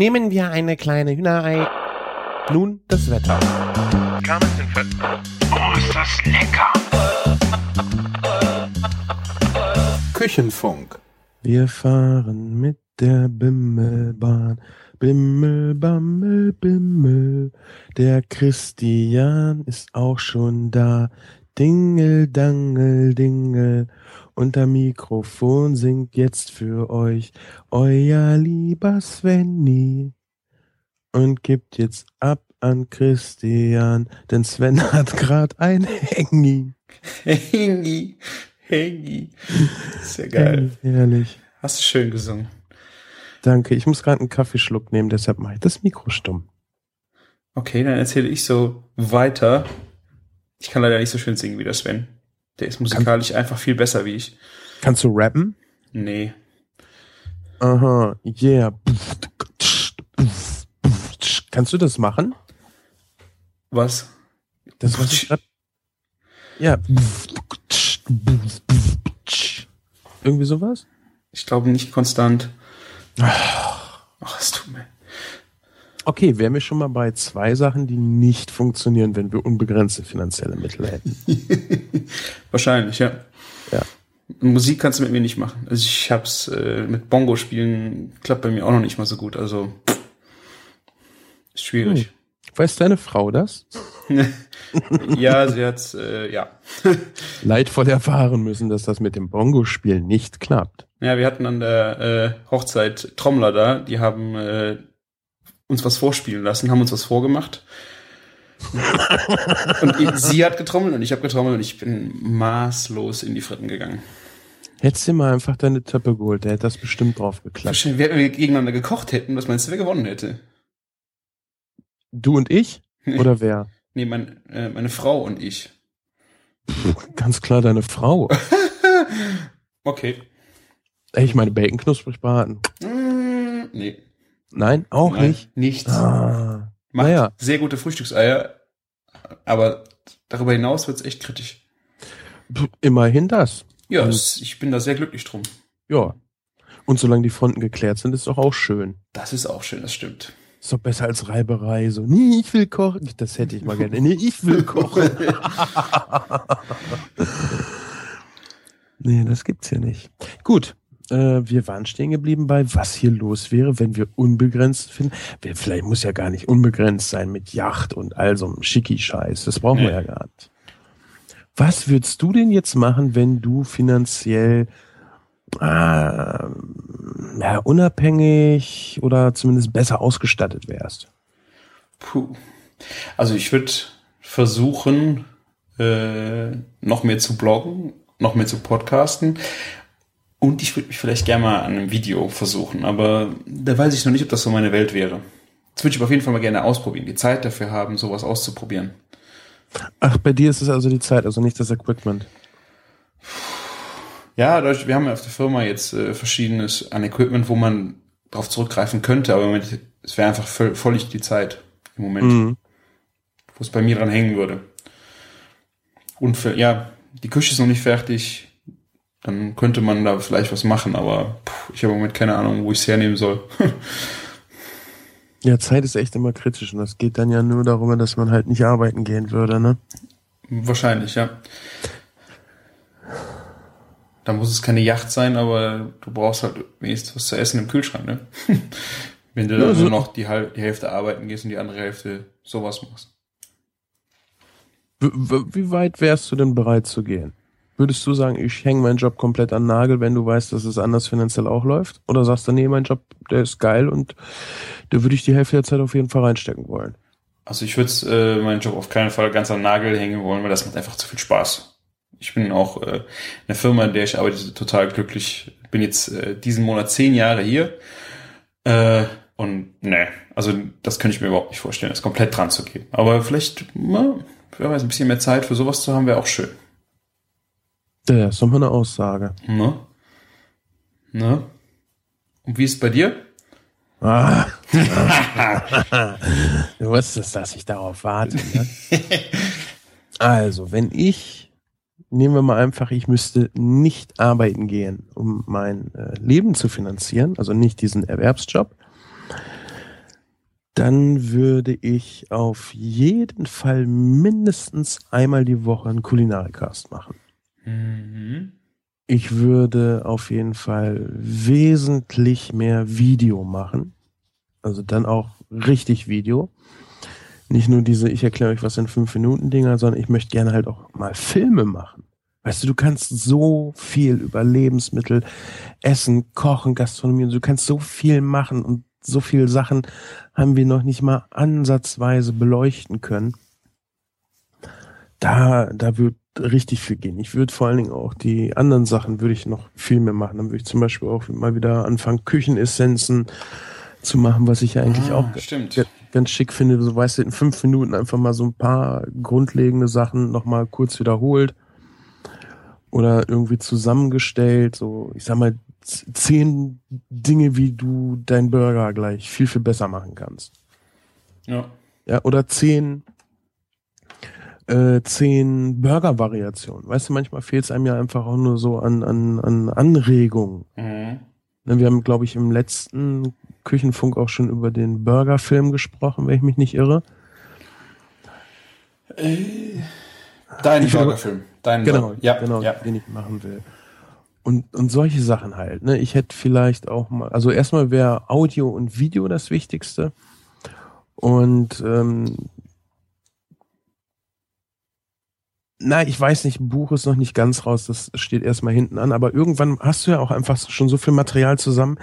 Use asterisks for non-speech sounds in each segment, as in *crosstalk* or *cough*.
Nehmen wir eine kleine Hühnerei. Nun das Wetter. Oh, ist das lecker! Küchenfunk. Wir fahren mit der Bimmelbahn. Bimmel, Bammel, Bimmel. Der Christian ist auch schon da. Dingel, Dangel, Dingel. Und der Mikrofon singt jetzt für euch euer lieber Svenny. Und gibt jetzt ab an Christian, denn Sven *laughs* hat grad ein Hängi. Hengi. Hengi. Sehr geil. Herrlich. Hast du schön gesungen. Danke. Ich muss gerade einen Kaffeeschluck nehmen, deshalb mache ich das Mikro stumm. Okay, dann erzähle ich so weiter. Ich kann leider nicht so schön singen wie der Sven. Der ist musikalisch einfach viel besser wie ich. Kannst du rappen? Nee. Aha, yeah. Kannst du das machen? Was? Das was ich grad, Ja. Irgendwie sowas? Ich glaube nicht konstant. Ach, es tut mir. Okay, wären wir schon mal bei zwei Sachen, die nicht funktionieren, wenn wir unbegrenzte finanzielle Mittel hätten. *laughs* Wahrscheinlich, ja. Ja. Musik kannst du mit mir nicht machen. Also ich hab's äh, mit Bongo spielen, klappt bei mir auch noch nicht mal so gut. Also ist schwierig. Weiß deine Frau das? *laughs* ja, sie hat's, äh, ja. *laughs* Leidvoll erfahren müssen, dass das mit dem Bongo-Spiel nicht klappt. Ja, wir hatten an der äh, Hochzeit Trommler da, die haben äh, uns was vorspielen lassen, haben uns was vorgemacht. und sie hat getrommelt und ich habe getrommelt und ich bin maßlos in die Fritten gegangen. Hättest du mal einfach deine Töppe geholt, der hätte das bestimmt drauf geklappt. Wenn wir gegeneinander gekocht hätten, was meinst du, wer gewonnen hätte? Du und ich? Oder wer? Nee, mein, äh, meine Frau und ich. Ganz klar deine Frau. *laughs* Okay. Ey, ich meine Bacon knusprig braten. Mm, nee. Nein, auch Nein, nicht. Nichts. Ah. Macht naja. sehr gute Frühstückseier, aber darüber hinaus wird's echt kritisch. Immerhin das. Ja, es, ich bin da sehr glücklich drum. Ja. Und solange die Fronten geklärt sind, ist doch auch schön. Das ist auch schön, das stimmt. Ist doch besser als Reiberei. So, nee, ich will kochen. Das hätte ich mal gerne. Nee, ich will kochen. *laughs* nee, das gibt's hier nicht. Gut. Äh, wir waren stehen geblieben bei, was hier los wäre, wenn wir unbegrenzt finden. Vielleicht muss ja gar nicht unbegrenzt sein mit Yacht und all so einem Schicki-Scheiß. Das brauchen wir Nee. ja gar nicht. Was würdest du denn jetzt machen, wenn du finanziell äh, ja, unabhängig oder zumindest besser ausgestattet wärst? Puh. Also ich würde versuchen, äh, noch mehr zu bloggen, noch mehr zu podcasten. Und ich würde mich vielleicht gerne mal an einem Video versuchen, aber da weiß ich noch nicht, ob das so meine Welt wäre. Das würde ich aber auf jeden Fall mal gerne ausprobieren, die Zeit dafür haben, sowas auszuprobieren. Ach, bei dir ist es also die Zeit, also nicht das Equipment. Ja, wir haben ja auf der Firma jetzt äh, verschiedenes an Equipment, wo man darauf zurückgreifen könnte, aber es wäre einfach voll, völlig die Zeit im Moment, Mhm. wo es bei mir dran hängen würde. Und für, ja, die Küche ist noch nicht fertig, dann könnte man da vielleicht was machen, aber puh, ich habe im Moment keine Ahnung, wo ich es hernehmen soll. *laughs* Ja, Zeit ist echt immer kritisch und das geht dann ja nur darüber, dass man halt nicht arbeiten gehen würde, ne? Wahrscheinlich, ja. Da muss es keine Yacht sein, aber du brauchst halt wenigstens was zu essen im Kühlschrank, ne? *laughs* Wenn du Ja, dann so- nur noch die, die Hälfte arbeiten gehst und die andere Hälfte sowas machst. Wie weit wärst du denn bereit zu gehen? Würdest du sagen, ich hänge meinen Job komplett an Nagel, wenn du weißt, dass es anders finanziell auch läuft? Oder sagst du, nee, mein Job, der ist geil und da würde ich die Hälfte der Zeit auf jeden Fall reinstecken wollen? Also ich würde äh, meinen Job auf keinen Fall ganz am Nagel hängen wollen, weil das macht einfach zu viel Spaß. Ich bin auch äh, in der Firma, in der ich arbeite, total glücklich. Bin jetzt äh, diesen Monat zehn Jahre hier. Äh, und ne, also das könnte ich mir überhaupt nicht vorstellen, das komplett dran zu gehen. Aber vielleicht, na, wer weiß, ein bisschen mehr Zeit für sowas zu haben, wäre auch schön. Ja, ist doch mal eine Aussage. Ne? Ne? Und wie ist es bei dir? Ah. *laughs* du wusstest, dass ich darauf warte. Ne? Also, wenn ich, nehmen wir mal einfach, ich müsste nicht arbeiten gehen, um mein äh, Leben zu finanzieren, also nicht diesen Erwerbsjob, dann würde ich auf jeden Fall mindestens einmal die Woche einen Kulinarikast machen. Mhm. Ich würde auf jeden Fall wesentlich mehr Video machen. Also dann auch richtig Video. Nicht nur diese, ich erkläre euch was in fünf Minuten Dinger, sondern ich möchte gerne halt auch mal Filme machen. Weißt du, du kannst so viel über Lebensmittel, Essen, Kochen, Gastronomie, und du kannst so viel machen und so viele Sachen haben wir noch nicht mal ansatzweise beleuchten können. Da, da wird richtig viel gehen. Ich würde vor allen Dingen auch die anderen Sachen würde ich noch viel mehr machen. Dann würde ich zum Beispiel auch mal wieder anfangen, Küchenessenzen zu machen, was ich ja eigentlich Ah, auch stimmt. ganz schick finde. So weißt du, in fünf Minuten einfach mal so ein paar grundlegende Sachen nochmal kurz wiederholt oder irgendwie zusammengestellt. So, ich sag mal, zehn Dinge, wie du deinen Burger gleich viel, viel besser machen kannst. Ja. Ja, oder zehn, äh, zehn Burger-Variationen. Weißt du, manchmal fehlt es einem ja einfach auch nur so an, an, an Anregungen. Mhm. Ne, Wir haben, glaube ich, im letzten Küchenfunk auch schon über den Burger-Film gesprochen, wenn ich mich nicht irre. Dein Ich will- Burgerfilm. Dein Genau, Burger. Ja, genau, ja. den ich machen will. Und, und solche Sachen halt. Ne? Ich hätte vielleicht auch mal, also erstmal wäre Audio und Video das Wichtigste. Und ähm, na, ich weiß nicht, Buch ist noch nicht ganz raus, das steht erstmal hinten an, aber irgendwann hast du ja auch einfach schon so viel Material zusammen,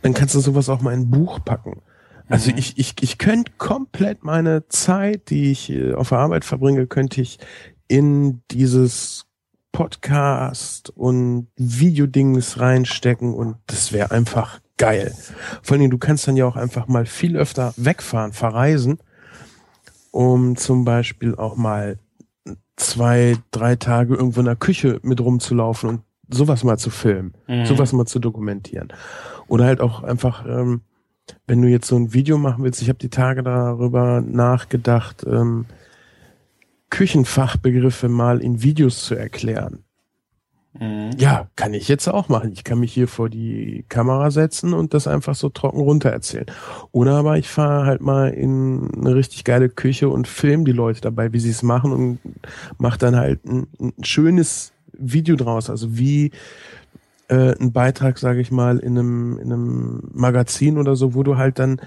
dann kannst du sowas auch mal in ein Buch packen. Also Mhm. ich, ich, ich könnte komplett meine Zeit, die ich äh, auf der Arbeit verbringe, könnte ich in dieses Podcast und Videodings reinstecken und das wäre einfach geil. Vor allen Dingen, du kannst dann ja auch einfach mal viel öfter wegfahren, verreisen, um zum Beispiel auch mal zwei, drei Tage irgendwo in der Küche mit rumzulaufen und sowas mal zu filmen, Mhm. sowas mal zu dokumentieren. Oder halt auch einfach, ähm, wenn du jetzt so ein Video machen willst, ich habe die Tage darüber nachgedacht, ähm, Küchenfachbegriffe mal in Videos zu erklären. Mhm. Ja, kann ich jetzt auch machen. Ich kann mich hier vor die Kamera setzen und das einfach so trocken runter erzählen. Oder aber ich fahre halt mal in eine richtig geile Küche und film die Leute dabei, wie sie es machen und mache dann halt ein, ein schönes Video draus. Also wie äh, ein Beitrag, sage ich mal, in einem, in einem Magazin oder so, wo du halt dann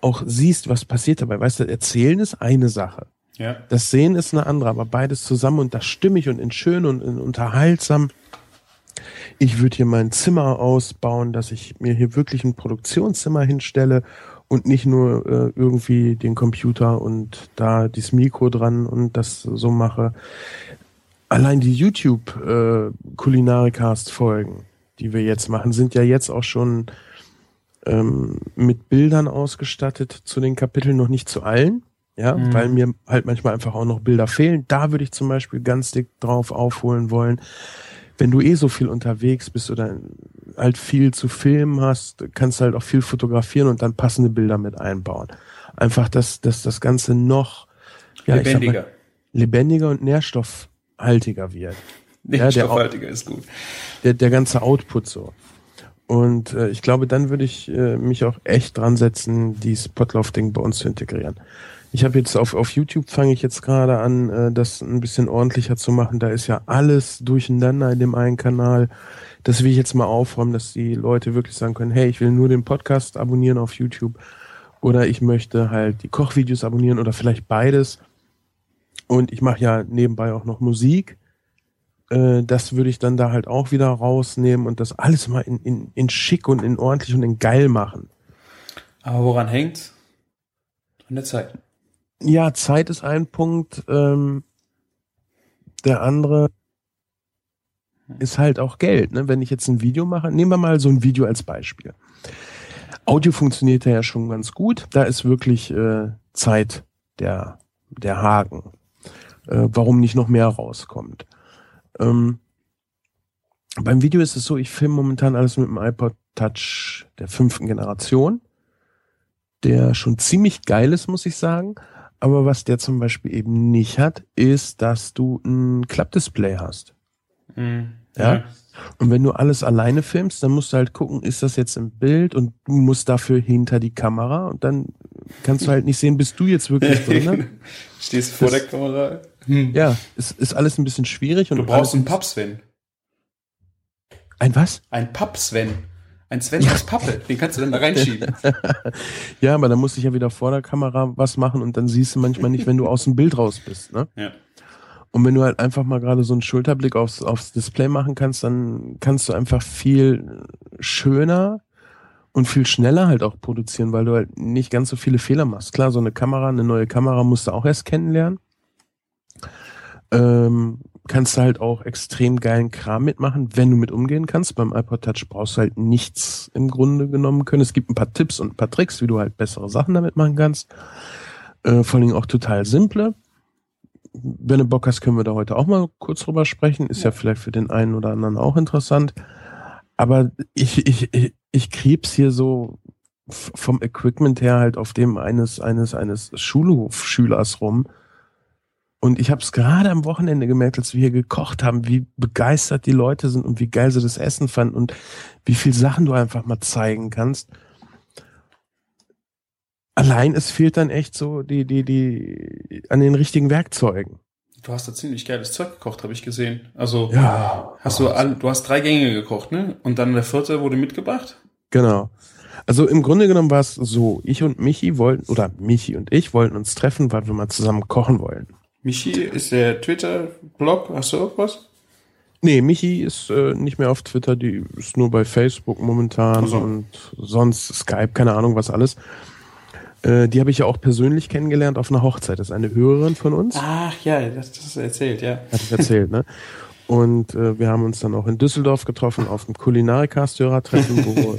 auch siehst, was passiert dabei. Weißt du, erzählen ist eine Sache. Ja. Das Sehen ist eine andere, aber beides zusammen und das stimmig und in schön und in unterhaltsam. Ich würde hier mein Zimmer ausbauen, dass ich mir hier wirklich ein Produktionszimmer hinstelle und nicht nur äh, irgendwie den Computer und da das Mikro dran und das so mache. Allein die YouTube äh, Kulinarikast Folgen, die wir jetzt machen, sind ja jetzt auch schon ähm, mit Bildern ausgestattet zu den Kapiteln, noch nicht zu allen. Ja, Mhm. weil mir halt manchmal einfach auch noch Bilder fehlen. Da würde ich zum Beispiel ganz dick drauf aufholen wollen. Wenn du eh so viel unterwegs bist oder halt viel zu filmen hast, kannst du halt auch viel fotografieren und dann passende Bilder mit einbauen. Einfach, dass, dass das Ganze noch ja, sag mal, Lebendiger. lebendiger und nährstoffhaltiger wird. Nee, Ja, der ist gut. Der, der ganze Output so. Und äh, ich glaube, dann würde ich äh, mich auch echt dran setzen, dieses Potlauf-Ding bei uns zu integrieren. Ich habe jetzt auf, auf YouTube fange ich jetzt gerade an, äh, das ein bisschen ordentlicher zu machen. Da ist ja alles durcheinander in dem einen Kanal. Das will ich jetzt mal aufräumen, dass die Leute wirklich sagen können, hey, ich will nur den Podcast abonnieren auf YouTube oder ich möchte halt die Kochvideos abonnieren oder vielleicht beides. Und ich mache ja nebenbei auch noch Musik. Äh, das würde ich dann da halt auch wieder rausnehmen und das alles mal in, in, in schick und in ordentlich und in geil machen. Aber woran hängt's? An der Zeit. Ja, Zeit ist ein Punkt. Ähm, der andere ist halt auch Geld. Ne? Wenn ich jetzt ein Video mache, nehmen wir mal so ein Video als Beispiel. Audio funktioniert ja schon ganz gut. Da ist wirklich äh, Zeit der, der Haken. Äh, warum nicht noch mehr rauskommt. Ähm, beim Video ist es so, ich filme momentan alles mit dem iPod Touch der fünften Generation, der schon ziemlich geil ist, muss ich sagen. Aber was der zum Beispiel eben nicht hat, ist, dass du ein Klappdisplay hast. Mhm. Ja. Und wenn du alles alleine filmst, dann musst du halt gucken, ist das jetzt im Bild und du musst dafür hinter die Kamera und dann kannst du halt nicht sehen, bist du jetzt wirklich drin. Ne? *laughs* Stehst vor der Kamera. Hm. Ja, es ist alles ein bisschen schwierig. Und Du brauchst einen Papp-Sven. Ein was? Ein Papp-Sven. Ein Sven aus Pappe. Den kannst du dann da *laughs* reinschieben. Ja, aber dann musst ich ja wieder vor der Kamera was machen und dann siehst du manchmal nicht, wenn du aus dem Bild raus bist. Ne? Ja. Und wenn du halt einfach mal gerade so einen Schulterblick aufs, aufs Display machen kannst, dann kannst du einfach viel schöner und viel schneller halt auch produzieren, weil du halt nicht ganz so viele Fehler machst. Klar, so eine Kamera, eine neue Kamera musst du auch erst kennenlernen. Ähm, kannst du halt auch extrem geilen Kram mitmachen, wenn du mit umgehen kannst. Beim iPod Touch brauchst du halt nichts im Grunde genommen können. Es gibt ein paar Tipps und ein paar Tricks, wie du halt bessere Sachen damit machen kannst. Äh, vor allen Dingen auch total simple. Wenn du Bock hast, können wir da heute auch mal kurz drüber sprechen. Ist ja, vielleicht für den einen oder anderen auch interessant. Aber ich, ich, ich, ich krebs hier so vom Equipment her halt auf dem eines, eines, eines Schulhofschülers rum. Und ich habe es gerade am Wochenende gemerkt, als wir hier gekocht haben, wie begeistert die Leute sind und wie geil sie das Essen fanden und wie viel Sachen du einfach mal zeigen kannst. Allein es fehlt dann echt so die, die, die an den richtigen Werkzeugen. Du hast da ziemlich geiles Zeug gekocht, habe ich gesehen. Also Ja. hast du all, du hast drei Gänge gekocht, ne? Und dann der vierte wurde mitgebracht? Genau. Also im Grunde genommen war es so, ich und Michi wollten, oder Michi und ich wollten uns treffen, weil wir mal zusammen kochen wollen. Michi ist der Twitter-Blog. Hast du irgendwas? Nee, Michi ist äh, nicht mehr auf Twitter, die ist nur bei Facebook momentan so. und sonst Skype, keine Ahnung was alles. Äh, die habe ich ja auch persönlich kennengelernt auf einer Hochzeit. Das ist eine Hörerin von uns, Ach ja, das, das erzählt, ja. hatte ich erzählt, ne? Und äh, wir haben uns dann auch in Düsseldorf getroffen auf dem Kulinarikast-Hörer-Treffen, wo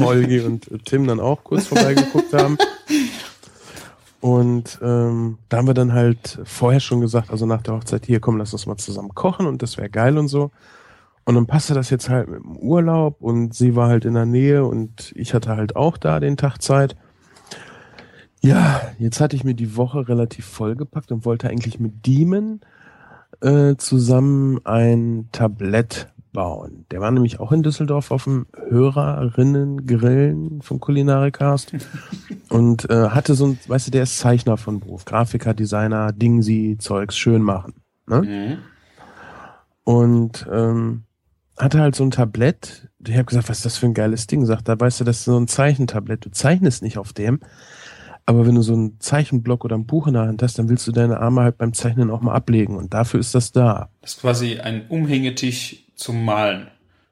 *laughs* Holgi und Tim dann auch kurz vorbeigeguckt haben. Und ähm, da haben wir dann halt vorher schon gesagt, also nach der Hochzeit, hier komm, lass uns mal zusammen kochen und das wäre geil und so. Und dann passte das jetzt halt mit dem Urlaub und sie war halt in der Nähe und ich hatte halt auch da den Tag Zeit. Ja, jetzt hatte ich mir die Woche relativ vollgepackt und wollte eigentlich mit Demon äh, zusammen ein Tablett bauen. Der war nämlich auch in Düsseldorf auf dem Hörerinnen-Grillen vom Kulinarikast *laughs* und äh, hatte so ein, weißt du, der ist Zeichner von Beruf, Grafiker, Designer, Dingsi, Zeugs, schön machen. Ne? Mhm. Und ähm, hatte halt so ein Tablett. Ich habe gesagt, was ist das für ein geiles Ding? Sagt, da weißt du, das ist so ein Zeichentablett. Du zeichnest nicht auf dem, aber wenn du so einen Zeichenblock oder ein Buch in der Hand hast, dann willst du deine Arme halt beim Zeichnen auch mal ablegen. Und dafür ist das da. Das ist quasi ein Umhängetisch zum Malen.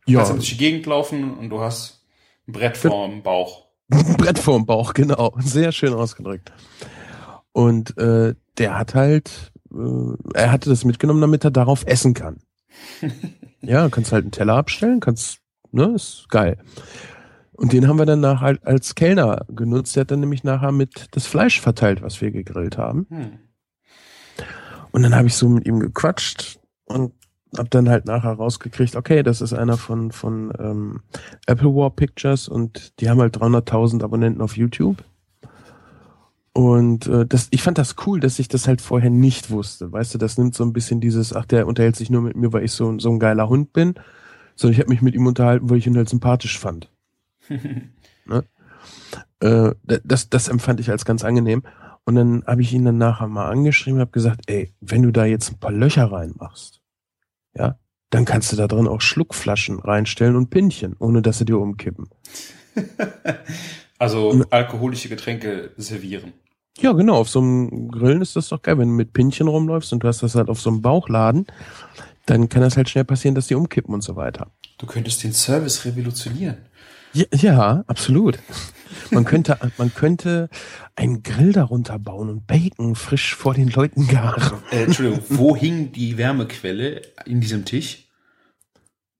Du Ja, kannst durch die Gegend laufen und du hast ein Brett vorm Bauch. ein *laughs* Brett vorm Bauch, genau. Sehr schön ausgedrückt. Und äh, der hat halt, äh, er hatte das mitgenommen, damit er darauf essen kann. *laughs* ja, kannst halt einen Teller abstellen, kannst, ne, ist geil. Und den haben wir dann nach, halt als Kellner genutzt. Der hat dann nämlich nachher mit das Fleisch verteilt, was wir gegrillt haben. Hm. Und dann habe ich so mit ihm gequatscht und habe dann halt nachher rausgekriegt, okay, das ist einer von von ähm, Apple War Pictures und die haben halt 300.000 Abonnenten auf YouTube. Und äh, das, ich fand das cool, dass ich das halt vorher nicht wusste. Weißt du, das nimmt so ein bisschen dieses, ach, der unterhält sich nur mit mir, weil ich so, so ein geiler Hund bin. Sondern ich habe mich mit ihm unterhalten, weil ich ihn halt sympathisch fand. *laughs* ne? äh, das, das empfand ich als ganz angenehm. Und dann habe ich ihn dann nachher mal angeschrieben und habe gesagt, ey, wenn du da jetzt ein paar Löcher reinmachst, ja, dann kannst du da drin auch Schluckflaschen reinstellen und Pinchen, ohne dass sie dir umkippen. *laughs* Also alkoholische Getränke servieren. Ja, genau, auf so einem Grillen ist das doch geil, wenn du mit Pinchen rumläufst und du hast das halt auf so einem Bauchladen, dann kann das halt schnell passieren, dass die umkippen und so weiter. Du könntest den Service revolutionieren. Ja, ja absolut. Man könnte, man könnte einen Grill darunter bauen und Bacon frisch vor den Leuten garen. Äh, Entschuldigung, wo hing die Wärmequelle in diesem Tisch?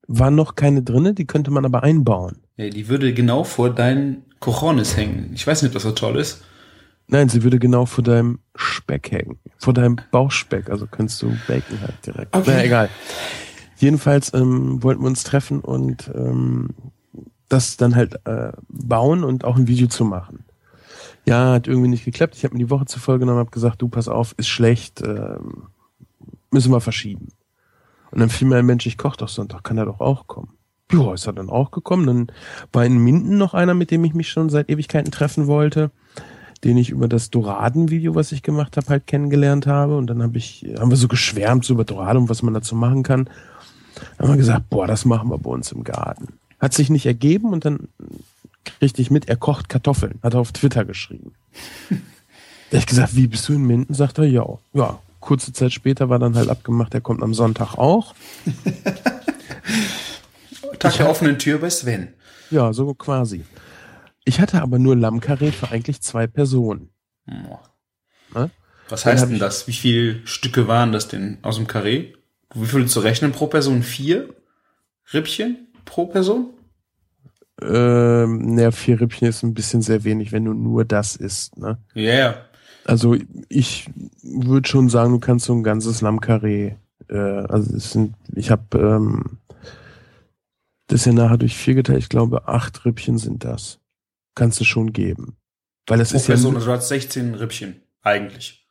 Waren noch keine drinne, die könnte man aber einbauen. Ja, die würde genau vor deinen Cojones hängen. Ich weiß nicht, ob das so toll ist. Nein, sie würde genau vor deinem Speck hängen. Vor deinem Bauchspeck. Also könntest du Bacon halt direkt. Okay. Na, egal. Jedenfalls ähm, wollten wir uns treffen und ähm, das dann halt äh, bauen und auch ein Video zu machen. Ja, hat irgendwie nicht geklappt. Ich habe mir die Woche zuvor genommen, habe gesagt, du pass auf, ist schlecht, ähm, müssen wir verschieben. Und dann fiel mir ein Mensch, ich koche doch Sonntag, kann er doch auch kommen. Ja, ist er dann auch gekommen. Dann war in Minden noch einer, mit dem ich mich schon seit Ewigkeiten treffen wollte, den ich über das Doraden-Video, was ich gemacht habe, halt kennengelernt habe. Und dann hab ich, haben wir so geschwärmt so über Doraden und was man dazu machen kann. Dann haben wir gesagt, boah, das machen wir bei uns im Garten. Hat sich nicht ergeben und dann kriegte ich mit, er kocht Kartoffeln, hat er auf Twitter geschrieben. da ich gesagt, wie bist du in Minden? Sagt er, ja. Ja, kurze Zeit später war dann halt abgemacht, er kommt am Sonntag auch. Tag der offenen Tür bei Sven. Ja, so quasi. Ich hatte aber nur Lammkarree für eigentlich zwei Personen. Ne? Was heißt denn das? Wie viele Stücke waren das denn aus dem Karree? Wie viel zu rechnen pro Person? Vier Rippchen pro Person? Ähm, naja, vier Rippchen ist ein bisschen sehr wenig, wenn du nur das isst, ne? Ja, yeah. Also ich würde schon sagen, du kannst so ein ganzes Lammkarree, äh, also es sind, ich habe ähm, das ja nachher durch vier geteilt, ich glaube, acht Rippchen sind das. Kannst du schon geben. Weil das Pro ist Person, ja. Also du hast 16 Rippchen, eigentlich.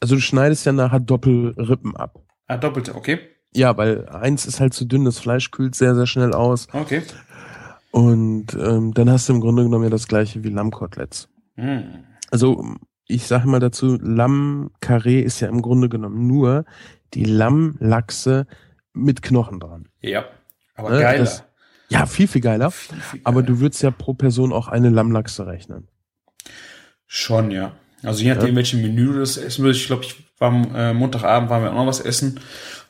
Also du schneidest ja nachher Doppelrippen ab. Ah, doppelte, okay. Ja, weil eins ist halt zu dünn, das Fleisch kühlt sehr, sehr schnell aus. Okay. Und ähm, dann hast du im Grunde genommen ja das gleiche wie Lammkoteletts. Hm. Also ich sage mal dazu, Lammkarree ist ja im Grunde genommen nur die Lammlachse mit Knochen dran. Ja, aber Ne, geiler. das- Ja, viel, viel geiler. Viel, viel Aber geiler. du würdest ja pro Person auch eine Lammlachse rechnen. Schon, ja. Also je nachdem, Ja. welches Menü du das essen willst. Ich glaube, ich war am äh, Montagabend waren wir auch noch was essen.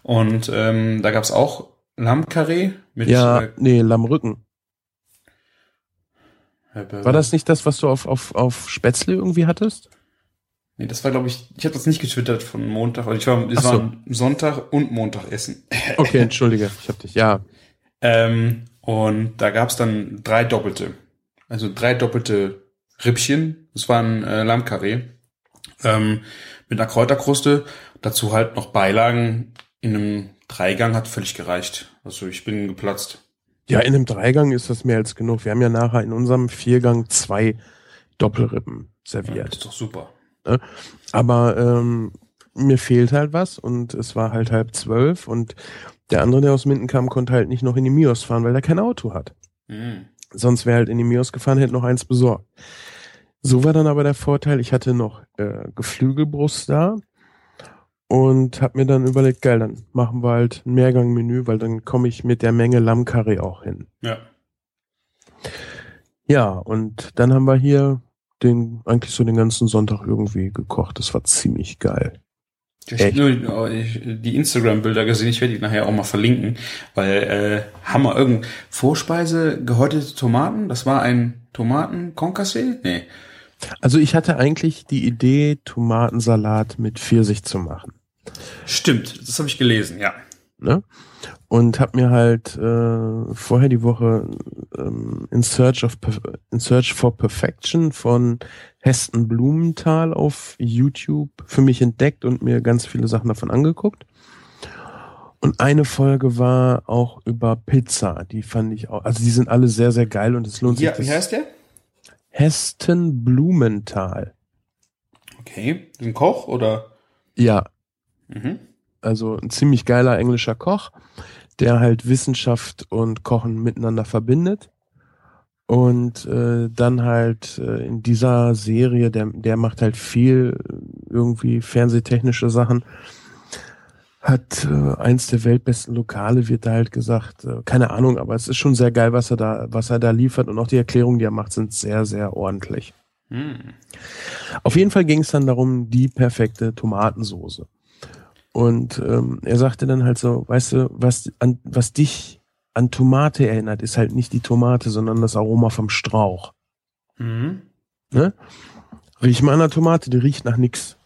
Und ähm, da gab's auch Lammkarree mit Ja, äh, nee, Lammrücken. War das nicht das, was du auf, auf, auf Spätzle irgendwie hattest? Nee, das war, glaube ich, ich habe das nicht getwittert von Montag. Also ich war, es so. war Sonntag und Montag essen. *laughs* Okay, entschuldige, ich hab dich. Ja, Ähm, und da gab's dann drei doppelte. Also drei doppelte Rippchen. Das waren äh, Lammkarree. Ähm, mit einer Kräuterkruste. Dazu halt noch Beilagen in einem Dreigang hat völlig gereicht. Also ich bin geplatzt. ja, in einem Dreigang ist das mehr als genug. Wir haben ja nachher in unserem Viergang zwei Doppelrippen Ja, serviert. ist doch super. Aber ähm, mir fehlt halt was und es war halt halb zwölf und der andere, der aus Minden kam, konnte halt nicht noch in die Mios fahren, weil er kein Auto hat. Mhm. Sonst wäre halt in die Mios gefahren, hätte noch eins besorgt. So war dann aber der Vorteil, ich hatte noch äh, Geflügelbrust da und habe mir dann überlegt, geil, dann machen wir halt ein Mehrgangmenü, weil dann komme ich mit der Menge Lammkarree auch hin. Ja. Ja, und dann haben wir hier den eigentlich so den ganzen Sonntag irgendwie gekocht. Das war ziemlich geil. Ich habe nur ich- die Instagram-Bilder gesehen, ich werde die nachher auch mal verlinken, weil äh, Hammer, irgend Vorspeise, gehäutete Tomaten, das war ein Tomaten-Concassé? Nee. Also ich hatte eigentlich die Idee, Tomatensalat mit Pfirsich zu machen. Stimmt, das habe ich gelesen, ja. ne? Und habe mir halt äh, vorher die Woche ähm, in Search of Perf- in Search for Perfection von Heston Blumenthal auf YouTube für mich entdeckt und mir ganz viele Sachen davon angeguckt. Und eine Folge war auch über Pizza, die fand ich auch, also die sind alle sehr sehr geil und es lohnt Ja, sich. wie das- heißt der? Heston Blumenthal. Okay, ein Koch oder? Ja, Mhm. also ein ziemlich geiler englischer Koch, der halt Wissenschaft und Kochen miteinander verbindet. Und äh, dann halt äh, in dieser Serie, der, der macht halt viel äh, irgendwie fernsehtechnische Sachen, hat äh, eins der weltbesten Lokale, wird da halt gesagt, äh, keine Ahnung, aber es ist schon sehr geil, was er da, was er da liefert und auch die Erklärungen, die er macht, sind sehr, sehr ordentlich. Hm. Auf jeden Fall ging es dann darum, die perfekte Tomatensoße. Und ähm, er sagte dann halt so, weißt du, was, an, was dich an Tomate erinnert, ist halt nicht die Tomate, sondern das Aroma vom Strauch. Mhm. Ne? Riech mal an der Tomate, die riecht nach nix.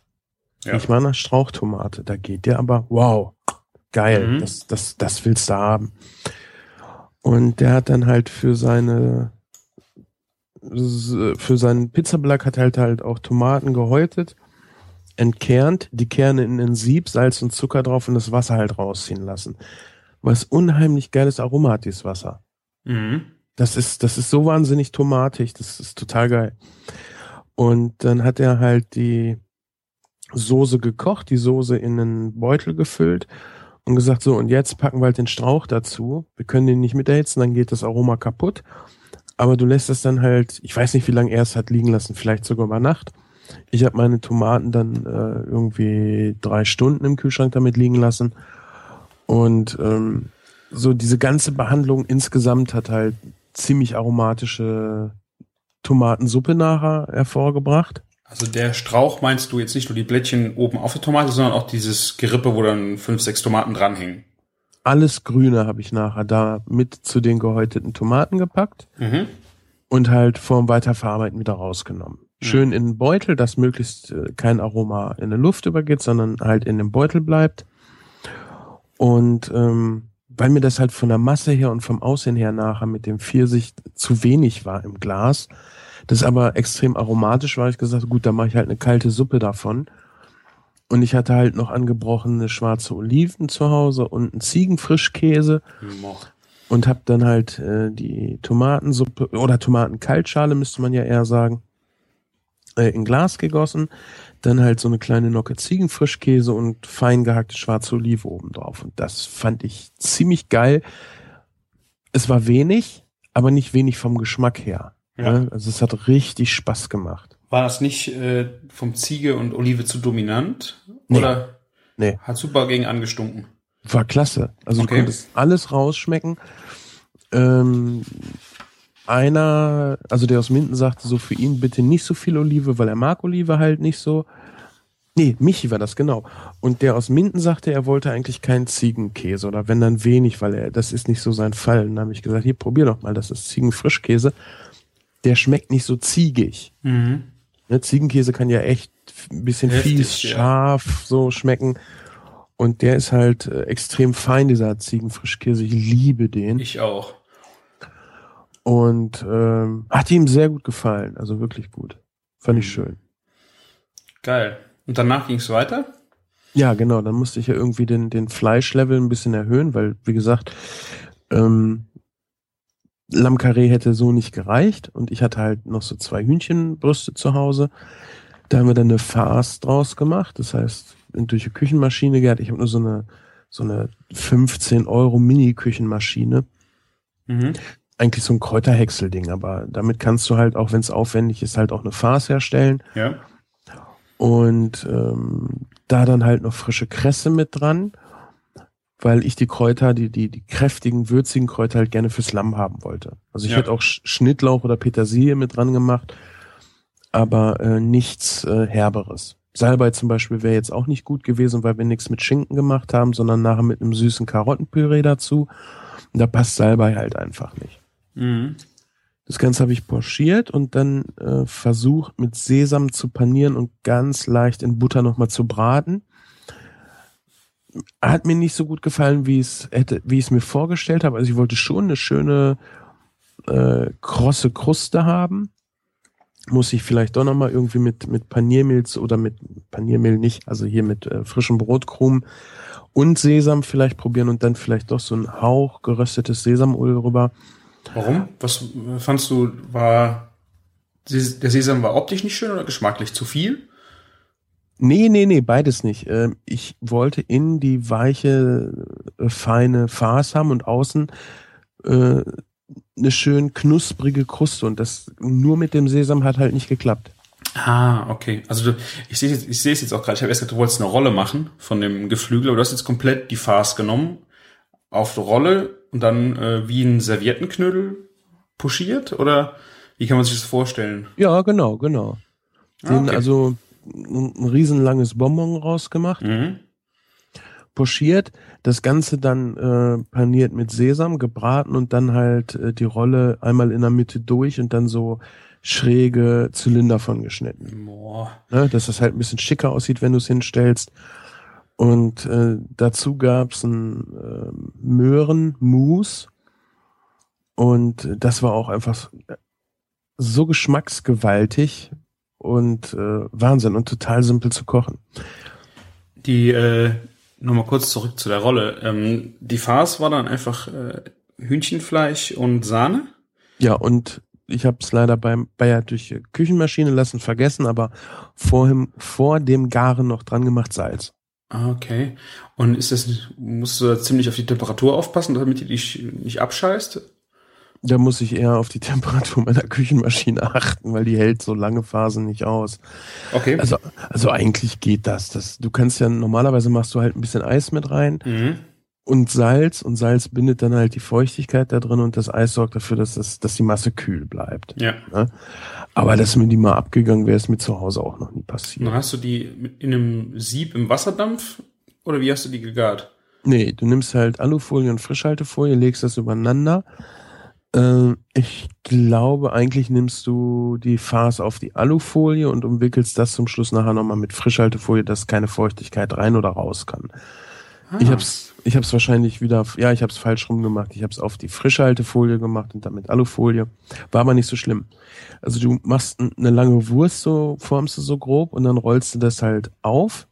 Ja. An der Strauchtomate, da geht der aber, wow, geil, Mhm. das, das, das willst du haben. Und der hat dann halt für seine für seinen Pizzabelag hat er halt halt auch Tomaten gehäutet, entkernt, die Kerne in ein Sieb, Salz und Zucker drauf und das Wasser halt rausziehen lassen. Was unheimlich geiles Aroma hat, dieses Wasser. Mhm. Das ist, das ist so wahnsinnig tomatig, das ist total geil. Und dann hat er halt die Soße gekocht, die Soße in einen Beutel gefüllt und gesagt, so, und jetzt packen wir halt den Strauch dazu. Wir können den nicht miterhitzen, dann geht das Aroma kaputt. Aber du lässt es dann halt, ich weiß nicht, wie lange er es hat liegen lassen, vielleicht sogar über Nacht. Ich habe meine Tomaten dann äh, irgendwie drei Stunden im Kühlschrank damit liegen lassen. Und ähm, so diese ganze Behandlung insgesamt hat halt ziemlich aromatische Tomatensuppe nachher hervorgebracht. Also der Strauch meinst du jetzt nicht nur die Blättchen oben auf der Tomate, sondern auch dieses Gerippe, wo dann fünf, sechs Tomaten dranhängen. Alles Grüne habe ich nachher da mit zu den gehäuteten Tomaten gepackt Mhm. und halt vorm Weiterverarbeiten wieder rausgenommen. Schön in den Beutel, dass möglichst äh, kein Aroma in der Luft übergeht, sondern halt in dem Beutel bleibt. Und ähm, weil mir das halt von der Masse her und vom Aussehen her nachher mit dem Pfirsich zu wenig war im Glas, das aber extrem aromatisch war, ich gesagt, gut, dann mache ich halt eine kalte Suppe davon. Und ich hatte halt noch angebrochene schwarze Oliven zu Hause und einen Ziegenfrischkäse Moch. und habe dann halt äh, die Tomatensuppe oder Tomatenkaltschale müsste man ja eher sagen äh, in Glas gegossen, dann halt so eine kleine Nocke Ziegenfrischkäse und fein gehackte schwarze Olive oben drauf und das fand ich ziemlich geil. Es war wenig, aber nicht wenig vom Geschmack her. Ja. Ne? Also es hat richtig Spaß gemacht. War das nicht äh, vom Ziege und Olive zu dominant? Nee. Oder Nee. hat super gegen angestunken? War klasse. Also Okay. du konntest alles rausschmecken. Ähm, einer, also der aus Minden sagte so für ihn bitte nicht so viel Olive, weil er mag Olive halt nicht so. Nee, Michi war das, genau. Und der aus Minden sagte, er wollte eigentlich keinen Ziegenkäse oder wenn dann wenig, weil er, das ist nicht so sein Fall. Und dann habe ich gesagt, hier, probier doch mal, das ist Ziegenfrischkäse. Der schmeckt nicht so ziegig. Mhm. Ne, Ziegenkäse kann ja echt ein bisschen Heftig, fies, ja. scharf so schmecken. Und der ist halt äh, extrem fein, dieser Ziegenfrischkäse. Ich liebe den. Ich auch. Und ähm, hat ihm sehr gut gefallen. Also wirklich gut. Fand ich Mhm. schön. Geil. Und danach ging es weiter? Ja, genau. Dann musste ich ja irgendwie den, den Fleischlevel ein bisschen erhöhen, weil, wie gesagt, ähm, Lammkarree hätte so nicht gereicht. Und ich hatte halt noch so zwei Hühnchenbrüste zu Hause. Da haben wir dann eine Farce draus gemacht. Das heißt, durch die Küchenmaschine gehabt. Ich habe nur so eine, so eine 15 Euro Mini-Küchenmaschine. Mhm. Eigentlich so ein Kräuterhäcksel-Ding, aber damit kannst du halt, auch wenn es aufwendig ist, halt auch eine Farce herstellen. Ja. Und ähm, da dann halt noch frische Kresse mit dran, weil ich die Kräuter, die, die, die kräftigen, würzigen Kräuter halt gerne fürs Lamm haben wollte. Also ich Ja. hätte auch Sch- Schnittlauch oder Petersilie mit dran gemacht, aber äh, nichts äh, Herberes. Salbei zum Beispiel wäre jetzt auch nicht gut gewesen, weil wir nichts mit Schinken gemacht haben, sondern nachher mit einem süßen Karottenpüree dazu. Und da passt Salbei halt einfach nicht. Mhm. Das Ganze habe ich pochiert und dann äh, versucht mit Sesam zu panieren und ganz leicht in Butter nochmal zu braten. Hat mir nicht so gut gefallen, wie es hätte, wie ich es mir vorgestellt habe. Also ich wollte schon eine schöne äh, krosse Kruste haben. Muss ich vielleicht doch nochmal irgendwie mit, mit Paniermehl zu- oder mit Paniermehl nicht, also hier mit äh, frischem Brotkrumen und Sesam vielleicht probieren und dann vielleicht doch so ein Hauch geröstetes Sesamöl rüber. Warum? Was äh, fandst du, war der Sesam war optisch nicht schön oder geschmacklich zu viel? Nee, nee, nee, beides nicht. Ähm, Ich wollte innen die weiche, äh, feine Farce haben und außen äh, eine schön knusprige Kruste und das nur mit dem Sesam hat halt nicht geklappt. Ah, okay. Also du, ich sehe ich sehe es jetzt auch gerade. Ich habe erst gedacht, du wolltest eine Rolle machen von dem Geflügel, aber du hast jetzt komplett die Farce genommen auf die Rolle und dann äh, wie ein Serviettenknödel puschiert oder wie kann man sich das vorstellen? Ja, genau, genau. Ah, Den okay. also ein, riesenlanges Bonbon rausgemacht, Mhm. pochiert, das Ganze dann äh, paniert mit Sesam, gebraten und dann halt äh, die Rolle einmal in der Mitte durch und dann so schräge Zylinder von geschnitten. Boah. ne, dass das halt ein bisschen schicker aussieht, wenn du es hinstellst. Und äh, dazu gab's ein äh, Möhrenmus und das war auch einfach so geschmacksgewaltig und äh, Wahnsinn und total simpel zu kochen. Die, äh, nochmal kurz zurück zu der Rolle. Ähm, die Farce war dann einfach äh, Hühnchenfleisch und Sahne? Ja, und ich habe es leider beim Bayer durch Küchenmaschine lassen vergessen, aber vorhin, vor dem Garen noch dran gemacht Salz. Ah, okay. Und ist das, musst du da ziemlich auf die Temperatur aufpassen, damit die dich nicht abscheißt? Da muss ich eher auf die *laughs* Temperatur meiner Küchenmaschine achten, weil die hält so lange Phasen nicht aus. Okay. Also, also eigentlich geht das. das. Du kannst ja, normalerweise machst du halt ein bisschen Eis mit rein Mhm. und Salz und Salz bindet dann halt die Feuchtigkeit da drin und das Eis sorgt dafür, dass, das, dass die Masse kühl bleibt. Ja. Aber dass mir die mal abgegangen wäre, ist mir zu Hause auch noch nie Und passiert. dann hast du die in einem Sieb im Wasserdampf? Oder wie hast du die gegart? Nee, du nimmst halt Alufolie und Frischhaltefolie, legst das übereinander. Äh, ich glaube, eigentlich nimmst du die Farce auf die Alufolie und umwickelst das zum Schluss nachher nochmal mit Frischhaltefolie, dass keine Feuchtigkeit rein oder raus kann. Ah. Ich hab's, ich hab's wahrscheinlich wieder, ja, ich hab's falsch rum gemacht. Ich hab's auf die Frischhaltefolie gemacht und dann mit Alufolie. War aber nicht so schlimm. Also du machst eine lange Wurst, so formst du so grob und dann rollst du das halt auf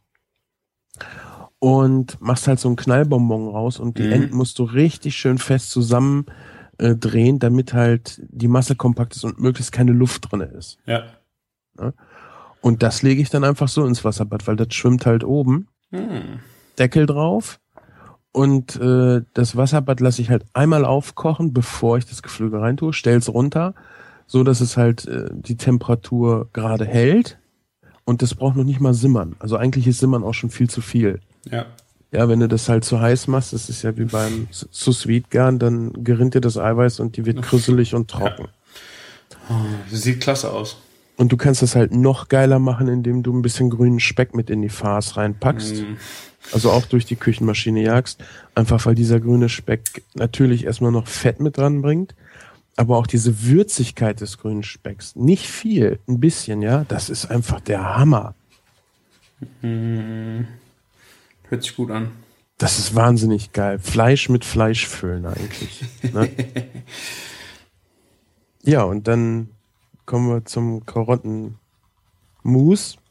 und machst halt so einen Knallbonbon raus und die Mhm. Enden musst du richtig schön fest zusammen äh, drehen, damit halt die Masse kompakt ist und möglichst keine Luft drinne ist. Ja. Und das lege ich dann einfach so ins Wasserbad, weil das schwimmt halt oben. Hm. Deckel drauf und äh, das Wasserbad lasse ich halt einmal aufkochen, bevor ich das Geflügel reintue, stell's runter, so dass es halt äh, die Temperatur gerade hält und das braucht noch nicht mal simmern. Also eigentlich ist simmern auch schon viel zu viel. Ja. Ja, wenn du das halt zu heiß machst, das ist ja wie beim sous vide garen dann gerinnt dir das Eiweiß und die wird krüsselig und trocken. Oh, das sieht klasse aus. Und du kannst das halt noch geiler machen, indem du ein bisschen grünen Speck mit in die Farce reinpackst. Hm. also auch durch die Küchenmaschine jagst, einfach weil dieser grüne Speck natürlich erstmal noch Fett mit dran bringt, aber auch diese Würzigkeit des grünen Specks, nicht viel, ein bisschen, ja, das ist einfach der Hammer. Hm. Hört sich gut an. Das ist wahnsinnig geil. Fleisch mit Fleisch füllen eigentlich. Ne? *laughs* ja, und dann kommen wir zum Karottenmus,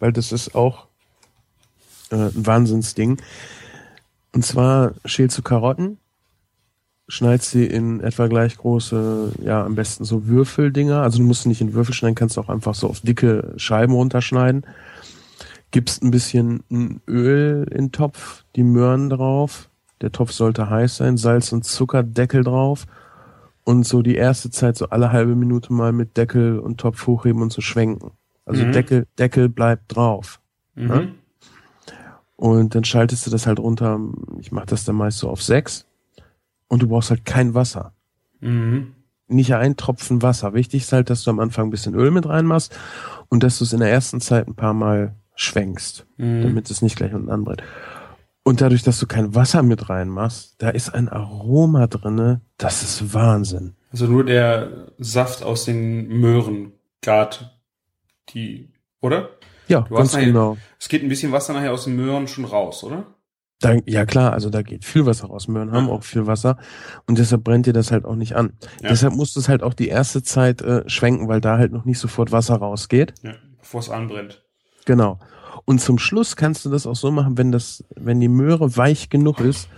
weil das ist auch äh, ein Wahnsinnsding. Und zwar schälst du Karotten, schneidest sie in etwa gleich große, ja, am besten so Würfeldinger. Also du musst sie nicht in Würfel schneiden, kannst auch einfach so auf dicke Scheiben runterschneiden. Gibst ein bisschen ein Öl in den Topf, die Möhren drauf. Der Topf sollte heiß sein, Salz und Zucker, Deckel drauf. Und so die erste Zeit so alle halbe Minute mal mit Deckel und Topf hochheben und so schwenken. Also Mhm. Deckel, Deckel bleibt drauf. Mhm. Ja? Und dann schaltest du das halt runter. Ich mache das dann meist so auf sechs. Und du brauchst halt kein Wasser. Mhm. Nicht ein Tropfen Wasser. Wichtig ist halt, dass du am Anfang ein bisschen Öl mit reinmachst und dass du es in der ersten Zeit ein paar Mal schwenkst, Mhm. damit es nicht gleich unten anbrennt. Und dadurch, dass du kein Wasser mit reinmachst, da ist ein Aroma drinne, das ist Wahnsinn. Also nur der Saft aus den Möhren gart die, oder? Ja, Du ganz nachher- genau. Es geht ein bisschen Wasser nachher aus den Möhren schon raus, oder? Da, ja klar, also da geht viel Wasser raus. Möhren haben Ja. auch viel Wasser und deshalb brennt dir das halt auch nicht an. Ja. Deshalb musst du es halt auch die erste Zeit äh, schwenken, weil da halt noch nicht sofort Wasser rausgeht. Ja. Bevor es anbrennt. Genau. Und zum Schluss kannst du das auch so machen, wenn das, wenn die Möhre weich genug ist,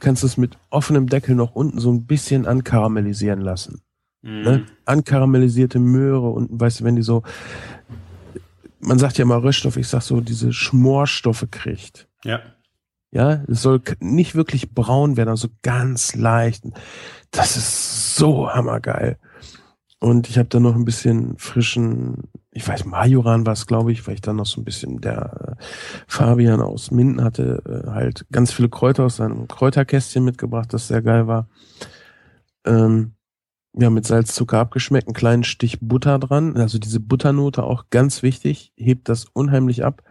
kannst du es mit offenem Deckel noch unten so ein bisschen ankaramellisieren lassen. Mhm. Ne? Ankaramellisierte Möhre unten, weißt du, wenn die so, man sagt ja mal Röststoff, ich sag so, diese Schmorstoffe kriegt. Ja. Ja, es soll nicht wirklich braun werden, also ganz leicht. Das ist so hammergeil. Und ich habe da noch ein bisschen frischen, ich weiß, Majoran war es, glaube ich, weil ich dann noch so ein bisschen der äh, Fabian aus Minden hatte äh, halt ganz viele Kräuter aus seinem Kräuterkästchen mitgebracht, das sehr geil war. Ähm, ja, mit Salz, Zucker abgeschmeckt, einen kleinen Stich Butter dran. Also diese Butternote auch ganz wichtig, hebt das unheimlich ab.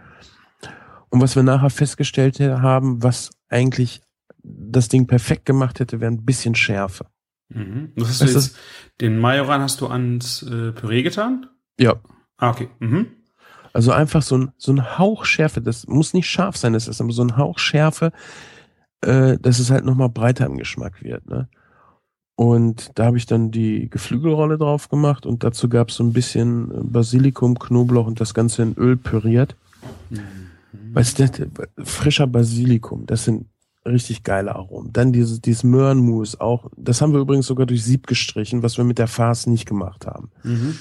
Und was wir nachher festgestellt haben, was eigentlich das Ding perfekt gemacht hätte, wäre ein bisschen Schärfe. Mhm. Was hast Weißt du jetzt, den Majoran hast du ans äh, Püree getan? Ja. Ah, okay. Mhm. Also einfach so ein, so ein Hauch Schärfe, das muss nicht scharf sein, das ist aber so ein Hauch Schärfe, äh, dass es halt nochmal breiter im Geschmack wird. Ne? Und da habe ich dann die Geflügelrolle drauf gemacht und dazu gab es so ein bisschen äh, Basilikum, Knoblauch und das Ganze in Öl püriert. Weißt du, das- frischer Basilikum, das sind richtig geile Aromen. Dann dieses, dieses Möhrenmus auch, das haben wir übrigens sogar durch Sieb gestrichen, was wir mit der Farce nicht gemacht haben. Mhm.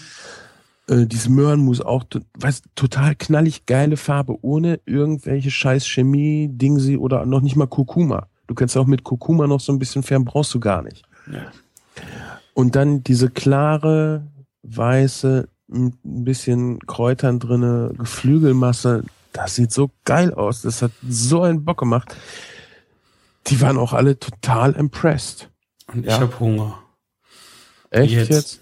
Äh, diese Möhrenmus auch, weißt, total knallig geile Farbe, ohne irgendwelche scheiß Chemie, Dingsi oder noch nicht mal Kurkuma. Du kannst auch mit Kurkuma noch so ein bisschen fern, brauchst du gar nicht. Ja. Und dann diese klare, weiße, mit ein bisschen Kräutern drinne, Geflügelmasse, das sieht so geil aus. Das hat so einen Bock gemacht. Die waren auch alle total impressed. Und ich ja. habe Hunger. Echt jetzt? jetzt?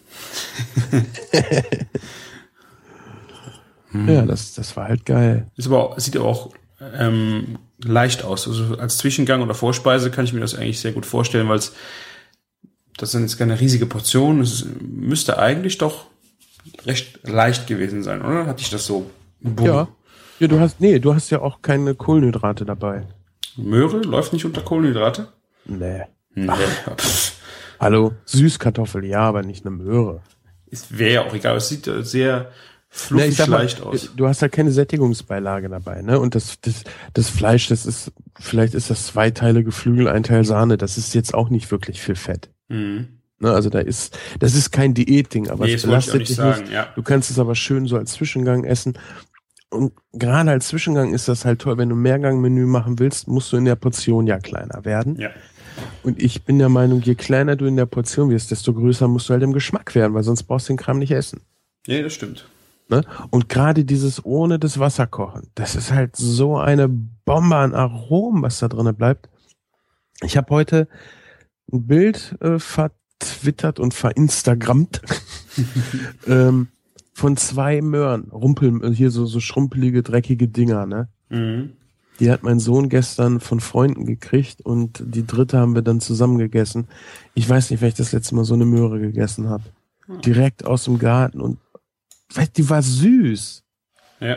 ja, das, das war halt geil. Ist aber sieht aber auch ähm, leicht aus. Also als Zwischengang oder Vorspeise kann ich mir das eigentlich sehr gut vorstellen, weil es das sind jetzt keine riesige Portion. Es müsste eigentlich doch recht leicht gewesen sein, oder? Hatte ich das so? Boom. Ja. Ja, du hast, nee, du hast ja auch keine Kohlenhydrate dabei. Möhre läuft nicht unter Kohlenhydrate? Nee. nee. Hallo, Süßkartoffel, ja, aber nicht eine Möhre. Es wäre ja auch egal, es sieht sehr fluffig nee, leicht mal, aus. Du hast ja keine Sättigungsbeilage dabei, ne? Und das, das, das Fleisch, das ist, vielleicht ist das zwei Teile Geflügel, ein Teil Sahne, das ist jetzt auch nicht wirklich viel Fett. Mhm. Ne, also da ist, das ist kein Diätding, aber nee, es belastet dich sagen, nicht. Ja. Du kannst es aber schön so als Zwischengang essen. Und gerade als Zwischengang ist das halt toll, wenn du Mehrgangmenü machen willst, musst du in der Portion ja kleiner werden. Ja. Und ich bin der Meinung, je kleiner du in der Portion wirst, desto größer musst du halt im Geschmack werden, weil sonst brauchst du den Kram nicht essen. Nee, das stimmt. Ne? Und gerade dieses ohne das Wasser kochen, das ist halt so eine Bombe an Aromen, was da drinnen bleibt. Ich habe heute ein Bild äh, vertwittert und verinstagrammt *laughs* ähm, von zwei Möhren, Rumpel, hier so, so schrumpelige, dreckige Dinger, ne? Mhm. Die hat mein Sohn gestern von Freunden gekriegt und die dritte haben wir dann zusammen gegessen. Ich weiß nicht, wenn ich das letzte Mal so eine Möhre gegessen habe. Hm. Direkt aus dem Garten und die war süß. Ja.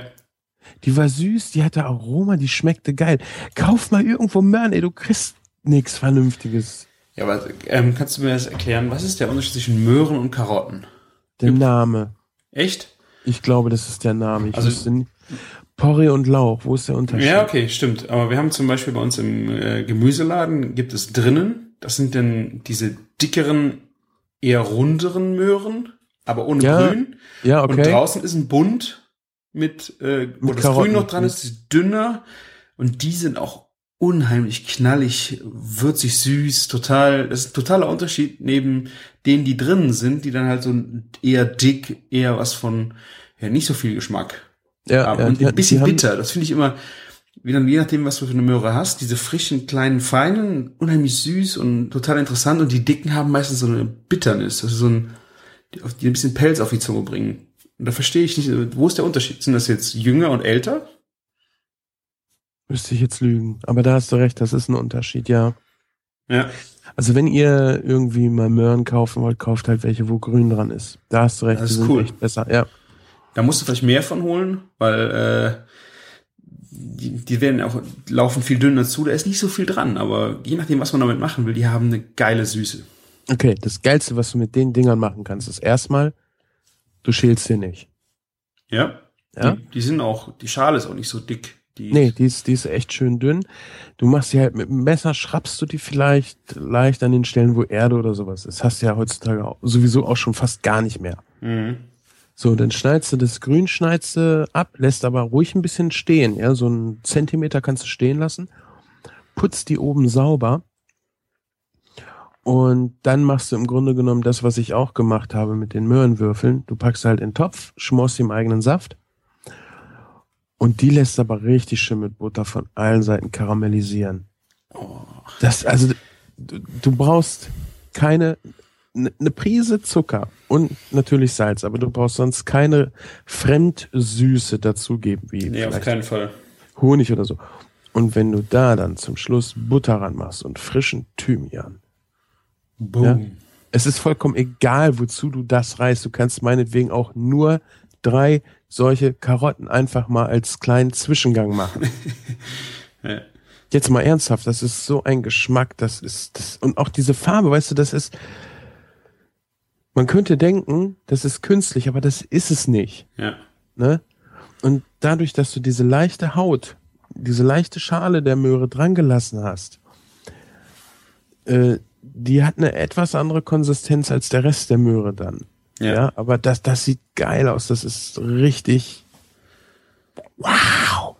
Die war süß, die hatte Aroma, die schmeckte geil. Kauf mal irgendwo Möhren, ey, du kriegst nichts Vernünftiges. Ja, aber ähm, kannst du mir das erklären? Was ist der Unterschied zwischen Möhren und Karotten? Der Name. Echt? Ich glaube, das ist der Name. Ich also, Porree und Lauch, wo ist der Unterschied? Ja, okay, stimmt. Aber wir haben zum Beispiel bei uns im äh, Gemüseladen gibt es drinnen, das sind dann diese dickeren, eher runderen Möhren, aber ohne ja, Grün. Ja, okay. Und draußen ist ein Bunt mit, äh, mit wo das Grün noch dran ist, ist dünner. Und die sind auch unheimlich knallig, würzig, süß, total, das ist ein totaler Unterschied neben denen, die drinnen sind, die dann halt so eher dick, eher was von, ja, nicht so viel Geschmack ja, haben. Ja, und ein bisschen bitter. Das finde ich immer, wie dann, je nachdem, was du für eine Möhre hast, diese frischen, kleinen, feinen, unheimlich süß und total interessant. Und die dicken haben meistens so eine Bitternis. Also so ein, die, die ein bisschen Pelz auf die Zunge bringen. Und da verstehe ich nicht, wo ist der Unterschied? Sind das jetzt jünger und älter? Müsste ich jetzt lügen. Aber da hast du recht, das ist ein Unterschied, ja. Ja. Also wenn ihr irgendwie mal Möhren kaufen wollt, kauft halt welche, wo grün dran ist. Da hast du recht, das ist die sind cool. echt besser, ja. Da musst du vielleicht mehr von holen, weil äh, die, die werden auch laufen viel dünner zu. Da ist nicht so viel dran, aber je nachdem, was man damit machen will, die haben eine geile Süße. Okay, das Geilste, was du mit den Dingern machen kannst, ist erstmal, du schälst sie nicht. Ja. Ja. Die, die sind auch, die Schale ist auch nicht so dick. Die nee, die ist, die ist echt schön dünn. Du machst sie halt mit dem Messer, schrappst du die vielleicht leicht an den Stellen, wo Erde oder sowas ist. Hast du ja heutzutage sowieso auch schon fast gar nicht mehr. Mhm. So, dann schneidest du das Grün schneidest du ab, lässt aber ruhig ein bisschen stehen, ja, so einen Zentimeter kannst du stehen lassen, putzt die oben sauber und dann machst du im Grunde genommen das, was ich auch gemacht habe mit den Möhrenwürfeln. Du packst halt in den Topf, schmorst sie im eigenen Saft und die lässt aber richtig schön mit Butter von allen Seiten karamellisieren. Oh. Das, also, du, du brauchst keine eine Prise Zucker und natürlich Salz, aber du brauchst sonst keine Fremdsüße dazugeben, wie nee, auf keinen Fall. Honig oder so. Und wenn du da dann zum Schluss Butter ranmachst und frischen Thymian. Boom. Ja, es ist vollkommen egal, wozu du das reißt. Du kannst meinetwegen auch nur drei solche Karotten einfach mal als kleinen Zwischengang machen. *laughs* ja. Jetzt mal ernsthaft, das ist so ein Geschmack, das ist das und auch diese Farbe, weißt du, das ist man könnte denken, das ist künstlich, aber das ist es nicht. Ja. Ne? Und dadurch, dass du diese leichte Haut, diese leichte Schale der Möhre dran gelassen hast, äh, die hat eine etwas andere Konsistenz als der Rest der Möhre dann. Ja. ja. aber das, das sieht geil aus. Das ist richtig. Wow!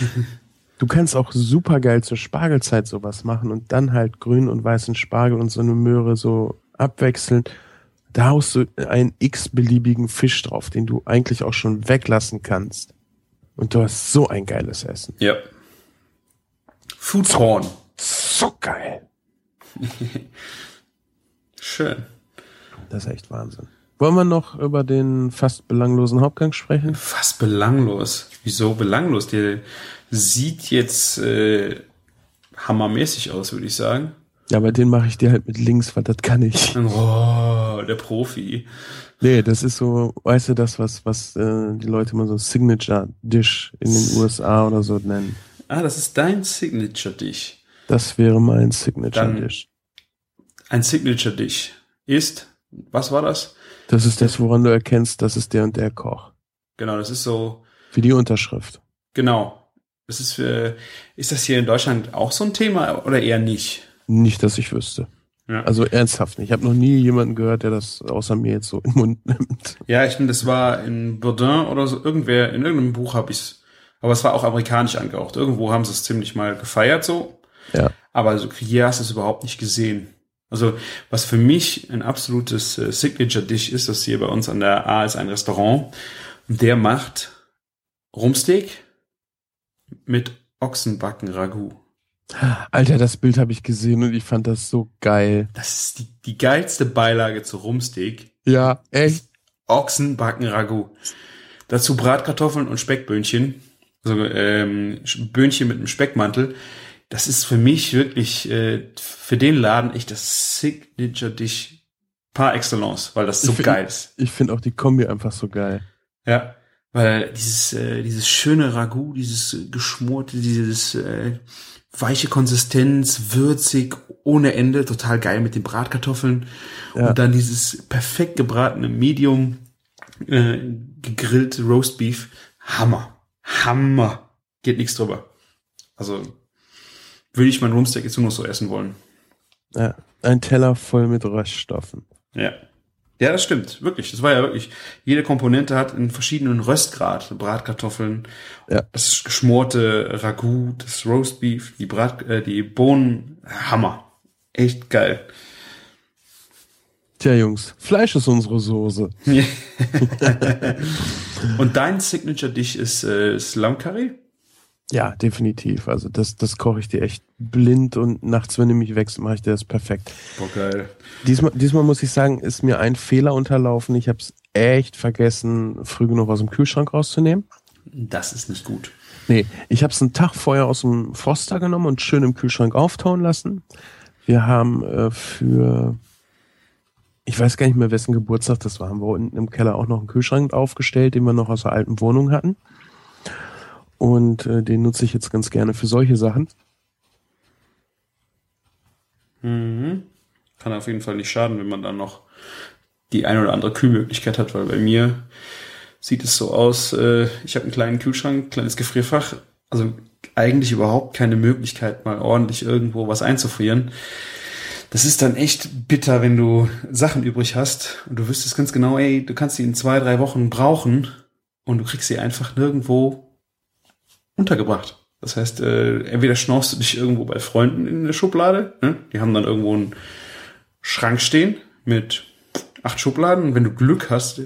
*laughs* du kannst auch super geil zur Spargelzeit sowas machen und dann halt grün und weißen Spargel und so eine Möhre so abwechseln. Da haust du einen x-beliebigen Fisch drauf, den du eigentlich auch schon weglassen kannst. Und du hast so ein geiles Essen. Ja. Foodporn. So, so geil. *laughs* Schön. Das ist echt Wahnsinn. Wollen wir noch über den fast belanglosen Hauptgang sprechen? Fast belanglos. Wieso belanglos? Der sieht jetzt äh, hammermäßig aus, würde ich sagen. Ja, aber den mache ich dir halt mit links, weil das kann ich. *laughs* Oh, der Profi. Nee, das ist so, weißt du, das, was, was äh, die Leute immer so Signature Dish in den USA oder so nennen. Ah, das ist dein Signature Dish. Das wäre mein Signature Dann Dish. Ein Signature Dish ist, was war das? Das ist das, woran du erkennst, das ist der und der Koch. Genau, das ist so. Wie die Unterschrift. Genau. Das ist, für, ist das hier in Deutschland auch so ein Thema oder eher nicht? Nicht, dass ich wüsste. Ja. Also ernsthaft nicht. Ich habe noch nie jemanden gehört, der das außer mir jetzt so in den Mund nimmt. Ja, ich finde, das war in Bourdain oder so, irgendwer, in irgendeinem Buch habe ich es, aber es war auch amerikanisch angehaucht. Irgendwo haben sie es ziemlich mal gefeiert so. Ja. Aber so hier hast du es überhaupt nicht gesehen. Also was für mich ein absolutes äh, Signature-Dish ist, das hier bei uns an der A ist ein Restaurant und der macht Rumsteak mit Ochsenbacken-Ragout. Alter, das Bild habe ich gesehen und ich fand das so geil. Das ist die, die geilste Beilage zu Rumsteak. Ja, echt. Ochsenbacken-Ragout. Dazu Bratkartoffeln und Speckböhnchen. Also ähm, Böhnchen mit einem Speckmantel. Das ist für mich wirklich äh, für den Laden echt das Signature-Dish par excellence, weil das so find, geil ist. Ich finde auch die Kombi einfach so geil. Ja, weil dieses äh, dieses schöne Ragout, dieses geschmorte, dieses äh, weiche Konsistenz, würzig ohne Ende, total geil mit den Bratkartoffeln Ja. und dann dieses perfekt gebratene Medium äh, gegrillte Roastbeef, Hammer, Hammer, geht nichts drüber. Also würde ich mein Rumsteak jetzt nur noch so essen wollen. Ja, ein Teller voll mit Röststoffen. Ja. Ja, das stimmt. Wirklich. Das war ja wirklich, jede Komponente hat einen verschiedenen Röstgrad. Bratkartoffeln, Ja. das geschmorte Ragout, das Roastbeef, die Brat, äh, die Bohnen. Hammer. Echt geil. Tja, Jungs, Fleisch ist unsere Soße. *laughs* Und dein Signature-Dish ist äh, Slum Curry? Ja, definitiv. Also das, das koche ich dir echt blind und nachts, wenn du mich wächst, mache ich dir das perfekt. Boah, geil. Diesmal, diesmal muss ich sagen, ist mir ein Fehler unterlaufen. Ich habe es echt vergessen, früh genug aus dem Kühlschrank rauszunehmen. Das ist nicht gut. Nee, ich habe es einen Tag vorher aus dem Froster genommen und schön im Kühlschrank auftauen lassen. Wir haben äh, für, ich weiß gar nicht mehr, wessen Geburtstag das war, haben wir unten im Keller auch noch einen Kühlschrank aufgestellt, den wir noch aus der alten Wohnung hatten. Und äh, den nutze ich jetzt ganz gerne für solche Sachen. Mhm. Kann auf jeden Fall nicht schaden, wenn man dann noch die eine oder andere Kühlmöglichkeit hat, weil bei mir sieht es so aus, äh, ich habe einen kleinen Kühlschrank, kleines Gefrierfach, also eigentlich überhaupt keine Möglichkeit, mal ordentlich irgendwo was einzufrieren. Das ist dann echt bitter, wenn du Sachen übrig hast und du wüsstest ganz genau, ey, du kannst sie in zwei, drei Wochen brauchen und du kriegst sie einfach nirgendwo untergebracht. Das heißt, äh, entweder schnorst du dich irgendwo bei Freunden in der Schublade, ne? die haben dann irgendwo einen Schrank stehen mit acht Schubladen und wenn du Glück hast,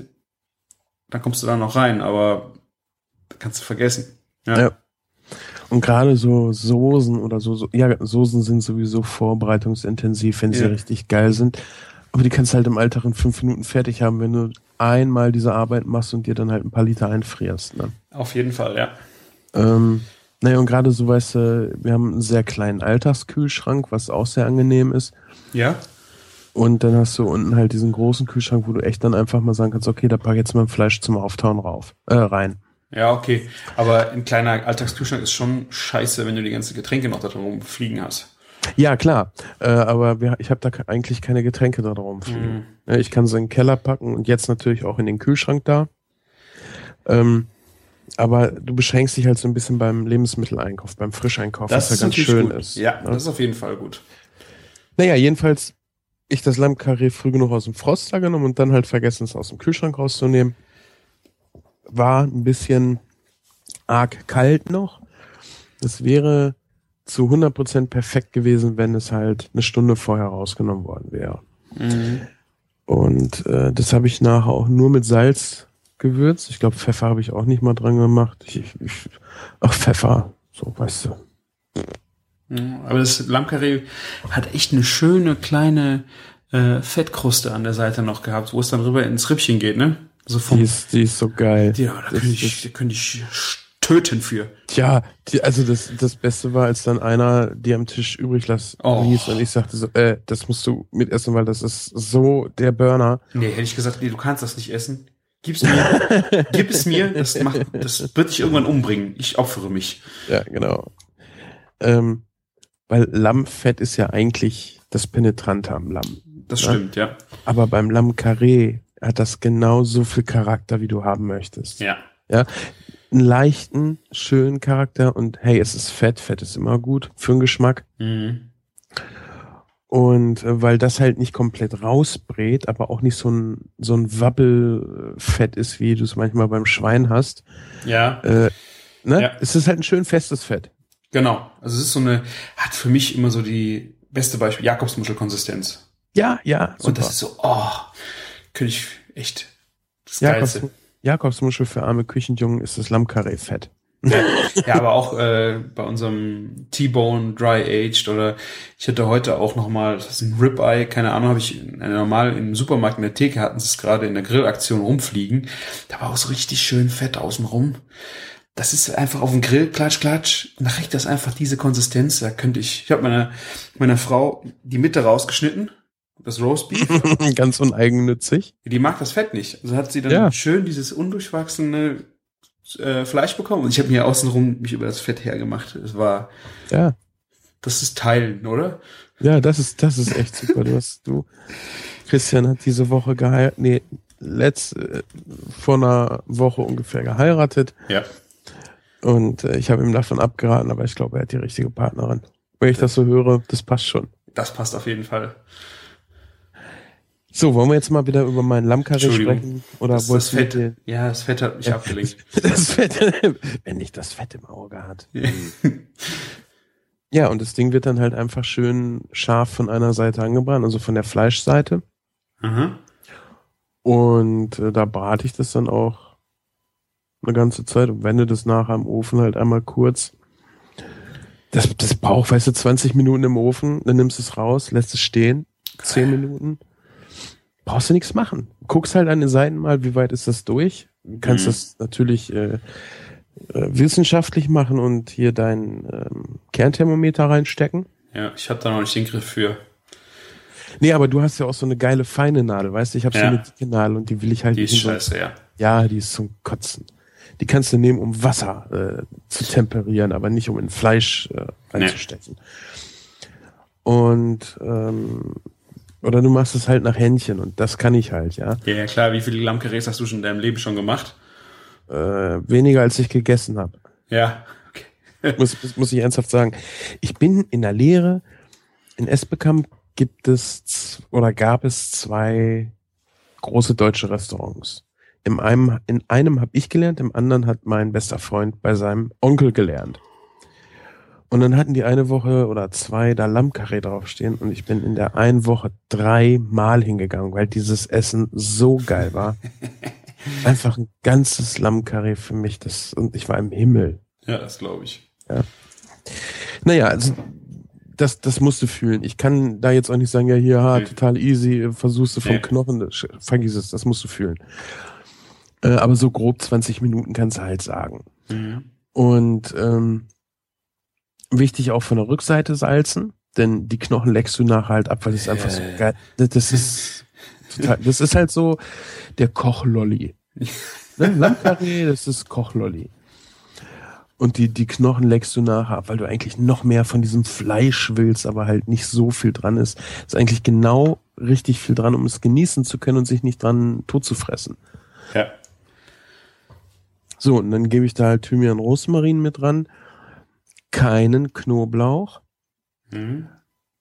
dann kommst du da noch rein, aber kannst du vergessen. Ja. Ja. Und gerade so Soßen oder so, so, ja, Soßen sind sowieso vorbereitungsintensiv, wenn sie Ja. richtig geil sind. Aber die kannst du halt im Alltag in fünf Minuten fertig haben, wenn du einmal diese Arbeit machst und dir dann halt ein paar Liter einfrierst. Ne? Auf jeden Fall, ja. Ähm, naja, und gerade so, weißt du, wir haben einen sehr kleinen Alltagskühlschrank, was auch sehr angenehm ist. Ja? Und dann hast du unten halt diesen großen Kühlschrank, wo du echt dann einfach mal sagen kannst, okay, da pack ich jetzt mein Fleisch zum Auftauen rauf, äh, rein. Ja, okay. Aber ein kleiner Alltagskühlschrank ist schon scheiße, wenn du die ganzen Getränke noch da drum fliegen hast. Ja, klar. Äh, aber wir, ich habe da eigentlich keine Getränke da drum fliegen. Ja, Ich kann sie in den Keller packen und jetzt natürlich auch in den Kühlschrank da. Ähm, aber du beschränkst dich halt so ein bisschen beim Lebensmitteleinkauf, beim Frischeinkauf, was ja ganz schön gut. ist. Ja, ne? das ist auf jeden Fall gut. Naja, jedenfalls ich das Lammkarree früh genug aus dem Froster genommen und dann halt vergessen, es aus dem Kühlschrank rauszunehmen. War ein bisschen arg kalt noch. Es wäre zu 100% perfekt gewesen, wenn es halt eine Stunde vorher rausgenommen worden wäre. Mhm. Und äh, das habe ich nachher auch nur mit Salz gewürzt. Ich glaube, Pfeffer habe ich auch nicht mal dran gemacht. Ich, ich, ach, Pfeffer, so weißt du. Aber das Lammkarree hat echt eine schöne kleine äh, Fettkruste an der Seite noch gehabt, wo es dann rüber ins Rippchen geht, ne? So vom, die, ist, die ist so geil. Ja, da könnte ich, da könnte ich töten für. Tja, die, also das, das Beste war, als dann einer die am Tisch übrig lassen oh. ließ und ich sagte so, äh, das musst du mitessen, weil das ist so der Burner. Nee, hätte ich gesagt, nee, du kannst das nicht essen. Gib's mir, *laughs* gib es mir, das macht, das wird dich irgendwann umbringen. Ich opfere mich. Ja, genau. Ähm, weil Lammfett ist ja eigentlich das Penetrante am Lamm. Das ne? stimmt, ja. Aber beim Lamm Carré hat das genau so viel Charakter, wie du haben möchtest. Ja. Ja. Einen leichten, schönen Charakter und hey, es ist Fett. Fett ist immer gut für den Geschmack. Mhm. Und äh, weil das halt nicht komplett rausbrät, aber auch nicht so ein, so ein Wabbelfett ist, wie du es manchmal beim Schwein hast. Ja. Äh, ne? Ja. Es ist halt ein schön festes Fett. Genau. Also es ist so eine, hat für mich immer so die beste Beispiel, Jakobsmuschelkonsistenz. Ja, ja. Super. Und das ist so, oh, könnte ich echt das Jakobs, Geilste. Jakobsmuschel für arme Küchenjungen ist das Lammkarree-Fett. Ja, ja, aber auch äh, bei unserem T-Bone Dry Aged oder ich hatte heute auch noch mal, das ist ein Ribeye, keine Ahnung, habe ich äh, normal im Supermarkt in der Theke hatten sie es gerade in der Grillaktion rumfliegen. Da war auch so richtig schön Fett außenrum. Das ist einfach auf dem Grill, klatsch, klatsch. Und da kriegt das einfach diese Konsistenz. Da könnte ich, ich habe meiner meiner Frau die Mitte rausgeschnitten das Roastbeef. *laughs* Ganz uneigennützig. Die mag das Fett nicht. Also hat sie dann ja. schön dieses undurchwachsene äh, Fleisch bekommen und ich habe mir außenrum mich über das Fett hergemacht. Es war ja. Das ist Teilen, oder? Ja, das ist das ist echt super. Du hast du Christian hat diese Woche geheiratet, nee, letzt äh, vor einer Woche ungefähr geheiratet. Ja. Und äh, ich habe ihm davon abgeraten, aber ich glaube, er hat die richtige Partnerin. Wenn ich das so höre, das passt schon. Das passt auf jeden Fall. So, wollen wir jetzt mal wieder über meinen Lammkarree sprechen? Oder das, das Fett. Ja, das Fett hat mich ja, abgelenkt. *laughs* Das Fett, wenn nicht das Fett im Auge hat. *laughs* ja, und das Ding wird dann halt einfach schön scharf von einer Seite angebrannt, also von der Fleischseite. Mhm. Und äh, da brate ich das dann auch eine ganze Zeit und wende das nachher im Ofen halt einmal kurz. Das, das braucht, weißt du, 20 Minuten im Ofen, dann nimmst du es raus, lässt es stehen, 10 Minuten brauchst du nichts machen. Guckst halt an den Seiten mal, wie weit ist das durch. Du kannst mhm. das natürlich äh, äh, wissenschaftlich machen und hier dein ähm, Kernthermometer reinstecken. Ja, ich habe da noch nicht den Griff für. Nee, aber du hast ja auch so eine geile feine Nadel, weißt du? Ich habe ja. so eine dicke Nadel und die will ich halt Die ist scheiße, so, ja. Ja, die ist zum Kotzen. Die kannst du nehmen, um Wasser äh, zu temperieren, aber nicht um in Fleisch äh, reinzustechen. Nee. Und ähm, oder du machst es halt nach Händchen und das kann ich halt, ja. Ja, ja klar. Wie viele Lammkarrees hast du schon in deinem Leben schon gemacht? Äh, weniger als ich gegessen habe. Ja. Okay. muss, *laughs* muss ich ernsthaft sagen. Ich bin in der Lehre. In Esbekamp gibt es oder gab es zwei große deutsche Restaurants. In einem, in einem habe ich gelernt, im anderen hat mein bester Freund bei seinem Onkel gelernt. Und dann hatten die eine Woche oder zwei da Lammkarree draufstehen und ich bin in der einen Woche dreimal hingegangen, weil dieses Essen so geil war. *laughs* Einfach ein ganzes Lammkarree für mich, das, und ich war im Himmel. Ja, das glaube ich. Ja. Naja, also, das, das musst du fühlen. Ich kann da jetzt auch nicht sagen, ja, hier, ha, total easy, versuchst du vom nee. Knochen, vergiss es, das musst du fühlen. Äh, aber so grob 20 Minuten kannst du halt sagen. Mhm. Und ähm, Wichtig auch von der Rückseite salzen, denn die Knochen leckst du nachher halt ab, weil das ist einfach so geil. Das ist total, das ist halt so der Kochlolli. ne? Lammkarree, das ist Kochlolli. Und die, die Knochen leckst du nachher ab, weil du eigentlich noch mehr von diesem Fleisch willst, aber halt nicht so viel dran ist. Ist eigentlich genau richtig viel dran, um es genießen zu können und sich nicht dran tot zu fressen. Ja. So, und dann gebe ich da halt Thymian Rosmarin mit dran keinen Knoblauch. Mhm.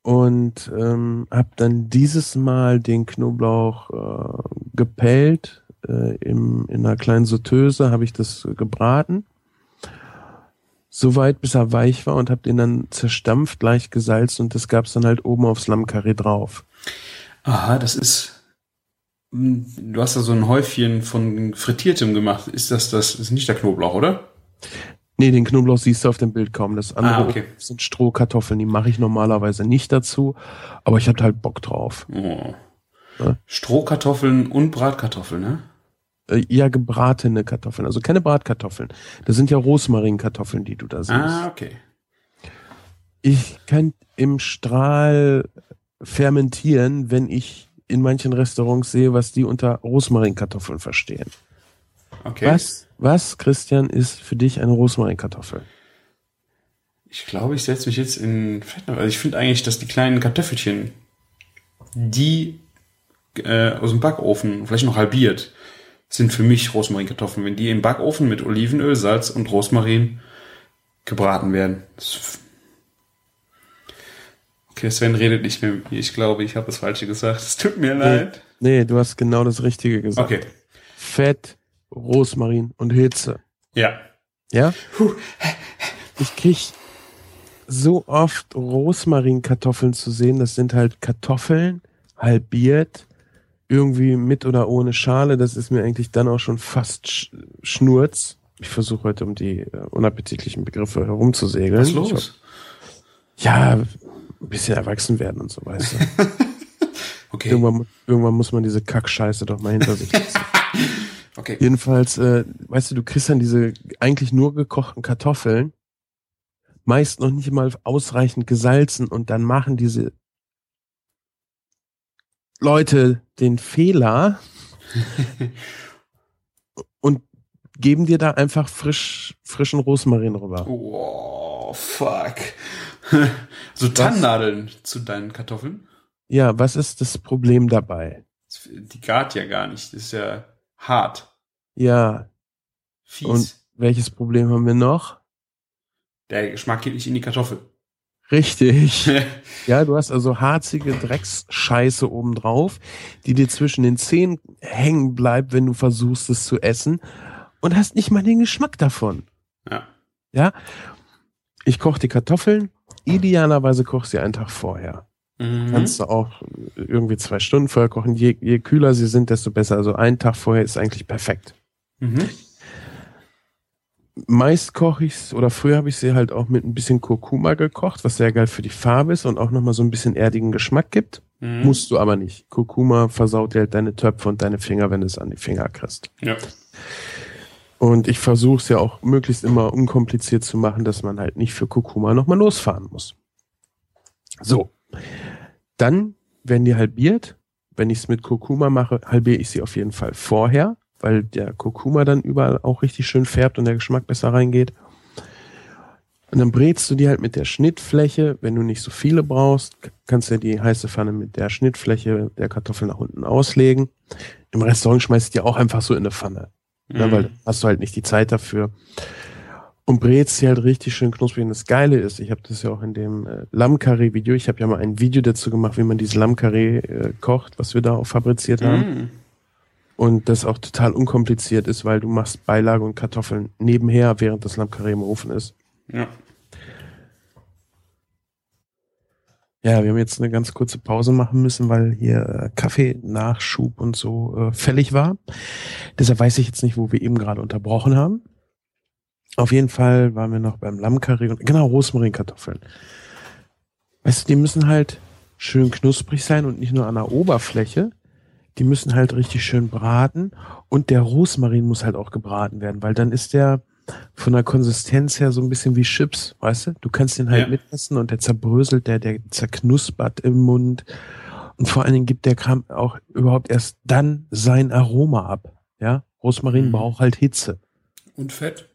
und ähm, habe dann dieses Mal den Knoblauch äh, gepellt. Äh, im, in einer kleinen Sauteuse habe ich das gebraten. Soweit, bis er weich war und habe den dann zerstampft, leicht gesalzen und das gab's dann halt oben aufs Lammkarree drauf. Aha, das ist. hm, Du hast da so ein Häufchen von Frittiertem gemacht. Ist das das? Ist nicht der Knoblauch, oder? Nee, den Knoblauch siehst du auf dem Bild kaum. Das andere Ah, okay. sind Strohkartoffeln, die mache ich normalerweise nicht dazu, aber ich hatte halt Bock drauf. Oh. Ja. Strohkartoffeln und Bratkartoffeln, ne? Äh, ja, gebratene Kartoffeln, also keine Bratkartoffeln. Das sind ja Rosmarinkartoffeln, die du da siehst. Ah, okay. Ich kann im Strahl fermentieren, wenn ich in manchen Restaurants sehe, was die unter Rosmarinkartoffeln verstehen. Okay. Was, was, Christian, ist für dich eine Rosmarinkartoffel? Ich glaube, ich setze mich jetzt in Fett. Also ich finde eigentlich, dass die kleinen Kartoffelchen, die äh, aus dem Backofen, vielleicht noch halbiert, sind für mich Rosmarinkartoffeln. Wenn die im Backofen mit Olivenöl, Salz und Rosmarin gebraten werden. Okay, Sven redet nicht mehr mit mir. Ich glaube, ich habe das Falsche gesagt. Es tut mir leid. Nee, du hast genau das Richtige gesagt. Okay. Fett, Rosmarin und Hitze. Ja. Ja? Ich krieg so oft Rosmarinkartoffeln zu sehen. Das sind halt Kartoffeln, halbiert, irgendwie mit oder ohne Schale. Das ist mir eigentlich dann auch schon fast sch Schnurz. Ich versuche heute um die äh, unappetitlichen Begriffe herumzusegeln. Was ist los? hab- ja, ein bisschen erwachsen werden und so, weißt du. *laughs* Okay. irgendwann, irgendwann muss man diese Kackscheiße doch mal hinter sich lassen. *laughs* Okay. Jedenfalls, äh, weißt du, du kriegst dann diese eigentlich nur gekochten Kartoffeln, meist noch nicht mal ausreichend gesalzen und dann machen diese Leute den Fehler *laughs* und geben dir da einfach frisch, frischen Rosmarin rüber. Oh, fuck. *laughs* so Tannennadeln zu deinen Kartoffeln? Ja, was ist das Problem dabei? Die gart ja gar nicht. Das ist ja hart. Ja, Fies. Und- welches Problem haben wir noch? Der Geschmack geht nicht in die Kartoffel. Richtig. *laughs* Ja, du hast also harzige Drecksscheiße obendrauf, die dir zwischen den Zähnen hängen bleibt, wenn du versuchst, es zu essen und hast nicht mal den Geschmack davon. ja. Ja? Ich koche die Kartoffeln. Idealerweise koch sie einen Tag vorher. Mhm. Kannst du auch irgendwie zwei Stunden vorher kochen. Je, je kühler sie sind, desto besser. Also einen Tag vorher ist eigentlich perfekt. Mhm. Meist koche ich's oder früher habe ich sie halt auch mit ein bisschen Kurkuma gekocht, was sehr geil für die Farbe ist und auch nochmal so ein bisschen erdigen Geschmack gibt. Mhm. Musst du aber nicht. Kurkuma versaut dir halt deine Töpfe und deine Finger, wenn du es an die Finger kriegst. Ja. Und ich versuche es ja auch möglichst immer unkompliziert zu machen, dass man halt nicht für Kurkuma nochmal losfahren muss. So. Dann werden die halbiert. Wenn ich es mit Kurkuma mache, halbiere ich sie auf jeden Fall vorher, weil der Kurkuma dann überall auch richtig schön färbt und der Geschmack besser reingeht. Und dann brätst du die halt mit der Schnittfläche. Wenn du nicht so viele brauchst, kannst du ja die heiße Pfanne mit der Schnittfläche der Kartoffeln nach unten auslegen. Im Restaurant schmeißt du die auch einfach so in eine Pfanne. Ne, Mhm. weil hast du halt nicht die Zeit dafür. Und brätst sie halt richtig schön knusprig. Und das Geile ist, ich habe das ja auch in dem äh, Lammkarree-Video, ich habe ja mal ein Video dazu gemacht, wie man dieses Lammkarree äh, kocht, was wir da auch fabriziert haben. Mhm. Und das auch total unkompliziert ist, weil du machst Beilage und Kartoffeln nebenher, während das Lammkarree im Ofen ist. Ja. Ja, wir haben jetzt eine ganz kurze Pause machen müssen, weil hier äh, Kaffee-Nachschub und so äh, fällig war. Deshalb weiß ich jetzt nicht, wo wir eben gerade unterbrochen haben. Auf jeden Fall waren wir noch beim Lammkarree und genau, Rosmarinkartoffeln. Weißt du, die müssen halt schön knusprig sein und nicht nur an der Oberfläche. Die müssen halt richtig schön braten und der Rosmarin muss halt auch gebraten werden, weil dann ist der von der Konsistenz her so ein bisschen wie Chips, weißt du? Du kannst den halt Ja. mitessen und der zerbröselt, der, der zerknuspert im Mund. Und vor allen Dingen gibt der Kram auch überhaupt erst dann sein Aroma ab. Ja, Rosmarin Mhm. braucht halt Hitze. Und Fett?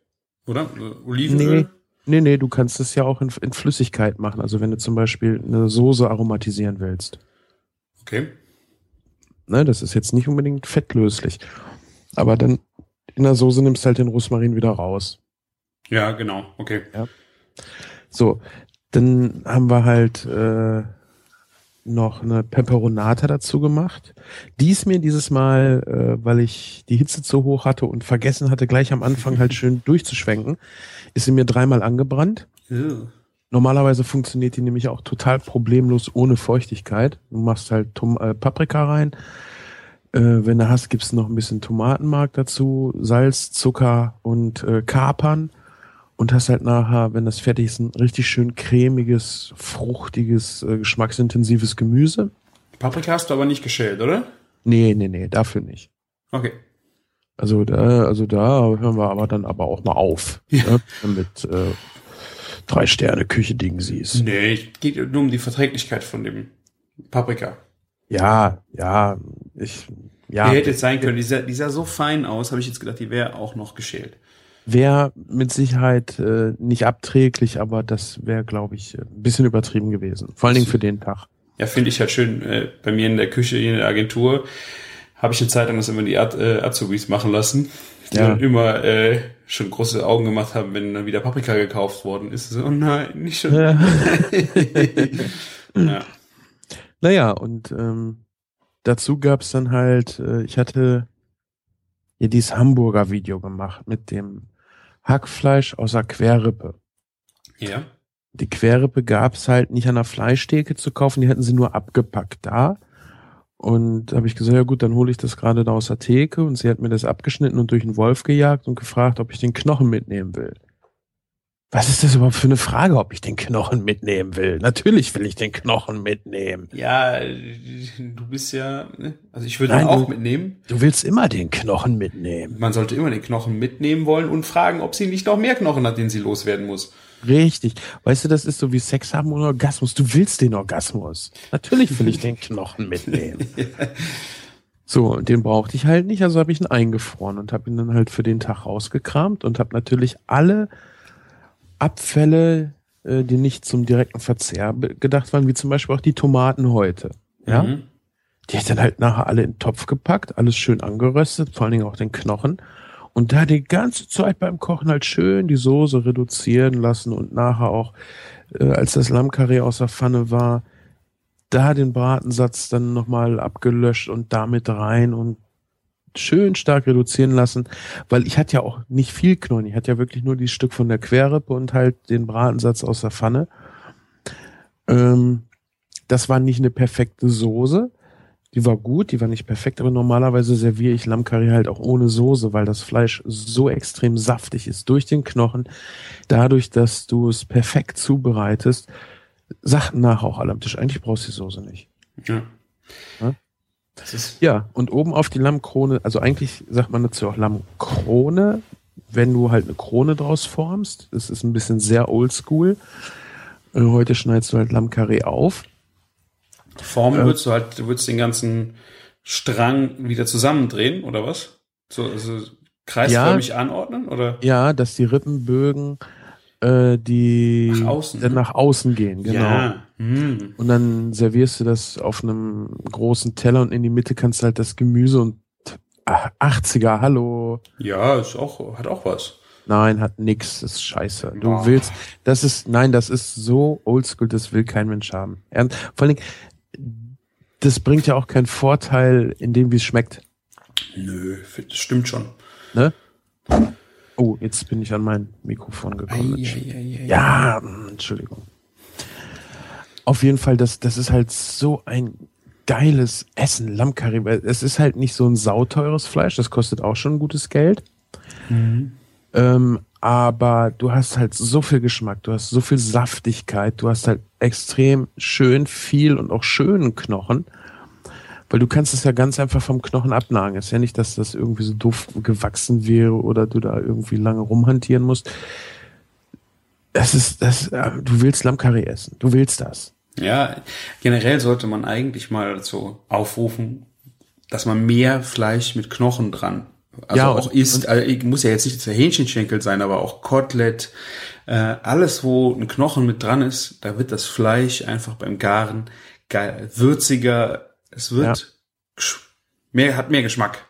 Oder? Äh, Olivenöl? Nee, nee, du kannst es ja auch in, in Flüssigkeit machen. Also wenn du zum Beispiel eine Soße aromatisieren willst. Okay. Ne, das ist jetzt nicht unbedingt fettlöslich. Aber dann in der Soße nimmst du halt den Rosmarin wieder raus. Ja, genau. Okay. So, dann haben wir halt äh, noch eine Peperonata dazu gemacht. Die ist mir dieses Mal, äh, weil ich die Hitze zu hoch hatte und vergessen hatte, gleich am Anfang halt schön *laughs* durchzuschwenken, ist sie mir dreimal angebrannt. Ew. Normalerweise funktioniert die nämlich auch total problemlos ohne Feuchtigkeit. Du machst halt Tom äh, Paprika rein. Äh, wenn du hast, gibst du noch ein bisschen Tomatenmark dazu, Salz, Zucker und äh, Kapern. Und hast halt nachher, wenn das fertig ist, ein richtig schön cremiges, fruchtiges, äh, geschmacksintensives Gemüse. Paprika hast du aber nicht geschält, oder? Nee, nee, nee, dafür nicht. Okay. Also da, also da hören wir aber dann aber auch mal auf. Ja. Ne? Mit äh, drei Sterne Küche Ding siehst. Nee, geht nur um die Verträglichkeit von dem Paprika. Ja, ja, ich, ja. Die hätte jetzt sein können, die sah, die sah so fein aus, habe ich jetzt gedacht, die wäre auch noch geschält. Wäre mit Sicherheit äh, nicht abträglich, aber das wäre, glaube ich, ein bisschen übertrieben gewesen. Vor allen Dingen für den Tag. Ja, finde ich halt schön. Äh, bei mir in der Küche, in der Agentur, habe ich eine Zeit lang das immer die Az äh, Azubis machen lassen, die Ja. dann immer äh, schon große Augen gemacht haben, wenn dann wieder Paprika gekauft worden ist. So, oh nein, nicht schon. Ja. *laughs* ja. Naja, und ähm, dazu gab's dann halt, äh, ich hatte ja dieses Hamburger Video gemacht mit dem Hackfleisch aus der Querrippe. ja. Die Querrippe gab's halt nicht an der Fleischtheke zu kaufen, die hätten sie nur abgepackt da. Und da habe ich gesagt, ja gut, dann hole ich das gerade da aus der Theke und sie hat mir das abgeschnitten und durch den Wolf gejagt und gefragt, ob ich den Knochen mitnehmen will. Was ist das überhaupt für eine Frage, ob ich den Knochen mitnehmen will? Natürlich will ich den Knochen mitnehmen. Ja, du bist ja, ne? also ich würde Nein, ihn auch du- mitnehmen. Du willst immer den Knochen mitnehmen. Man sollte immer den Knochen mitnehmen wollen und fragen, ob sie nicht noch mehr Knochen hat, den sie loswerden muss. Richtig. Weißt du, das ist so wie Sex haben ohne Orgasmus. Du willst den Orgasmus. Natürlich will ich den Knochen mitnehmen. *laughs* So, und den brauchte ich halt nicht, also habe ich ihn eingefroren und habe ihn dann halt für den Tag rausgekramt und habe natürlich alle Abfälle, äh, die nicht zum direkten Verzehr gedacht waren, wie zum Beispiel auch die Tomaten heute. Ja, Mhm. die ich dann halt nachher alle in den Topf gepackt, alles schön angeröstet, vor allen Dingen auch den Knochen. Und da die ganze Zeit beim Kochen halt schön die Soße reduzieren lassen und nachher auch, äh, als das Lammkarree aus der Pfanne war, da den Bratensatz dann nochmal abgelöscht und damit rein und schön stark reduzieren lassen, weil ich hatte ja auch nicht viel Knochen. Ich hatte ja wirklich nur die Stück von der Querrippe und halt den Bratensatz aus der Pfanne. Ähm, das war nicht eine perfekte Soße. Die war gut, die war nicht perfekt, aber normalerweise serviere ich Lammkarree halt auch ohne Soße, weil das Fleisch so extrem saftig ist durch den Knochen. Dadurch, dass du es perfekt zubereitest, sagten nach auch alle am Tisch, eigentlich brauchst du die Soße nicht. Ja. Ja? Ja, und oben auf die Lammkrone, also eigentlich sagt man dazu auch Lammkrone, wenn du halt eine Krone draus formst. Das ist ein bisschen sehr oldschool. Äh, Heute schneidest du halt Lammkarree auf. Formen Ja. würdest du halt, du würdest den ganzen Strang wieder zusammendrehen, oder was? So, also kreisförmig anordnen, oder? Ja, dass die Rippenbögen, äh, die Nach außen, dann ne? nach außen gehen, genau. Ja. Hm. Und dann servierst du das auf einem großen Teller und in die Mitte kannst du halt das Gemüse und ach, 80er, hallo. Ja, ist auch, hat auch was. Nein, hat nix, ist scheiße. Du Boah. willst, das ist, nein, das ist so oldschool, das will kein Mensch haben. Ernst, vor allen Dingen, das bringt ja auch keinen Vorteil in dem, wie es schmeckt. Nö, das stimmt schon. Ne? Oh, jetzt bin ich an mein Mikrofon gekommen. Mensch. Eieieiei. Ja, mm, Entschuldigung. Auf jeden Fall, das, das ist halt so ein geiles Essen, Lammkarree. weil Es ist halt nicht so ein sauteures Fleisch, das kostet auch schon gutes Geld. Ähm, aber du hast halt so viel Geschmack, du hast so viel Saftigkeit, du hast halt extrem schön viel und auch schönen Knochen. Weil du kannst es ja ganz einfach vom Knochen abnagen. Es ist ja nicht, dass das irgendwie so doof gewachsen wäre oder du da irgendwie lange rumhantieren musst. Das ist, das, äh, du willst Lammkarree essen. Du willst das. Ja, generell sollte man eigentlich mal dazu aufrufen, dass man mehr Fleisch mit Knochen dran. Also Ja, auch isst, also muss ja jetzt nicht der Hähnchenschenkel sein, aber auch Kotelett, äh, alles, wo ein Knochen mit dran ist, da wird das Fleisch einfach beim Garen geil, würziger, es wird gesch- mehr, hat mehr Geschmack.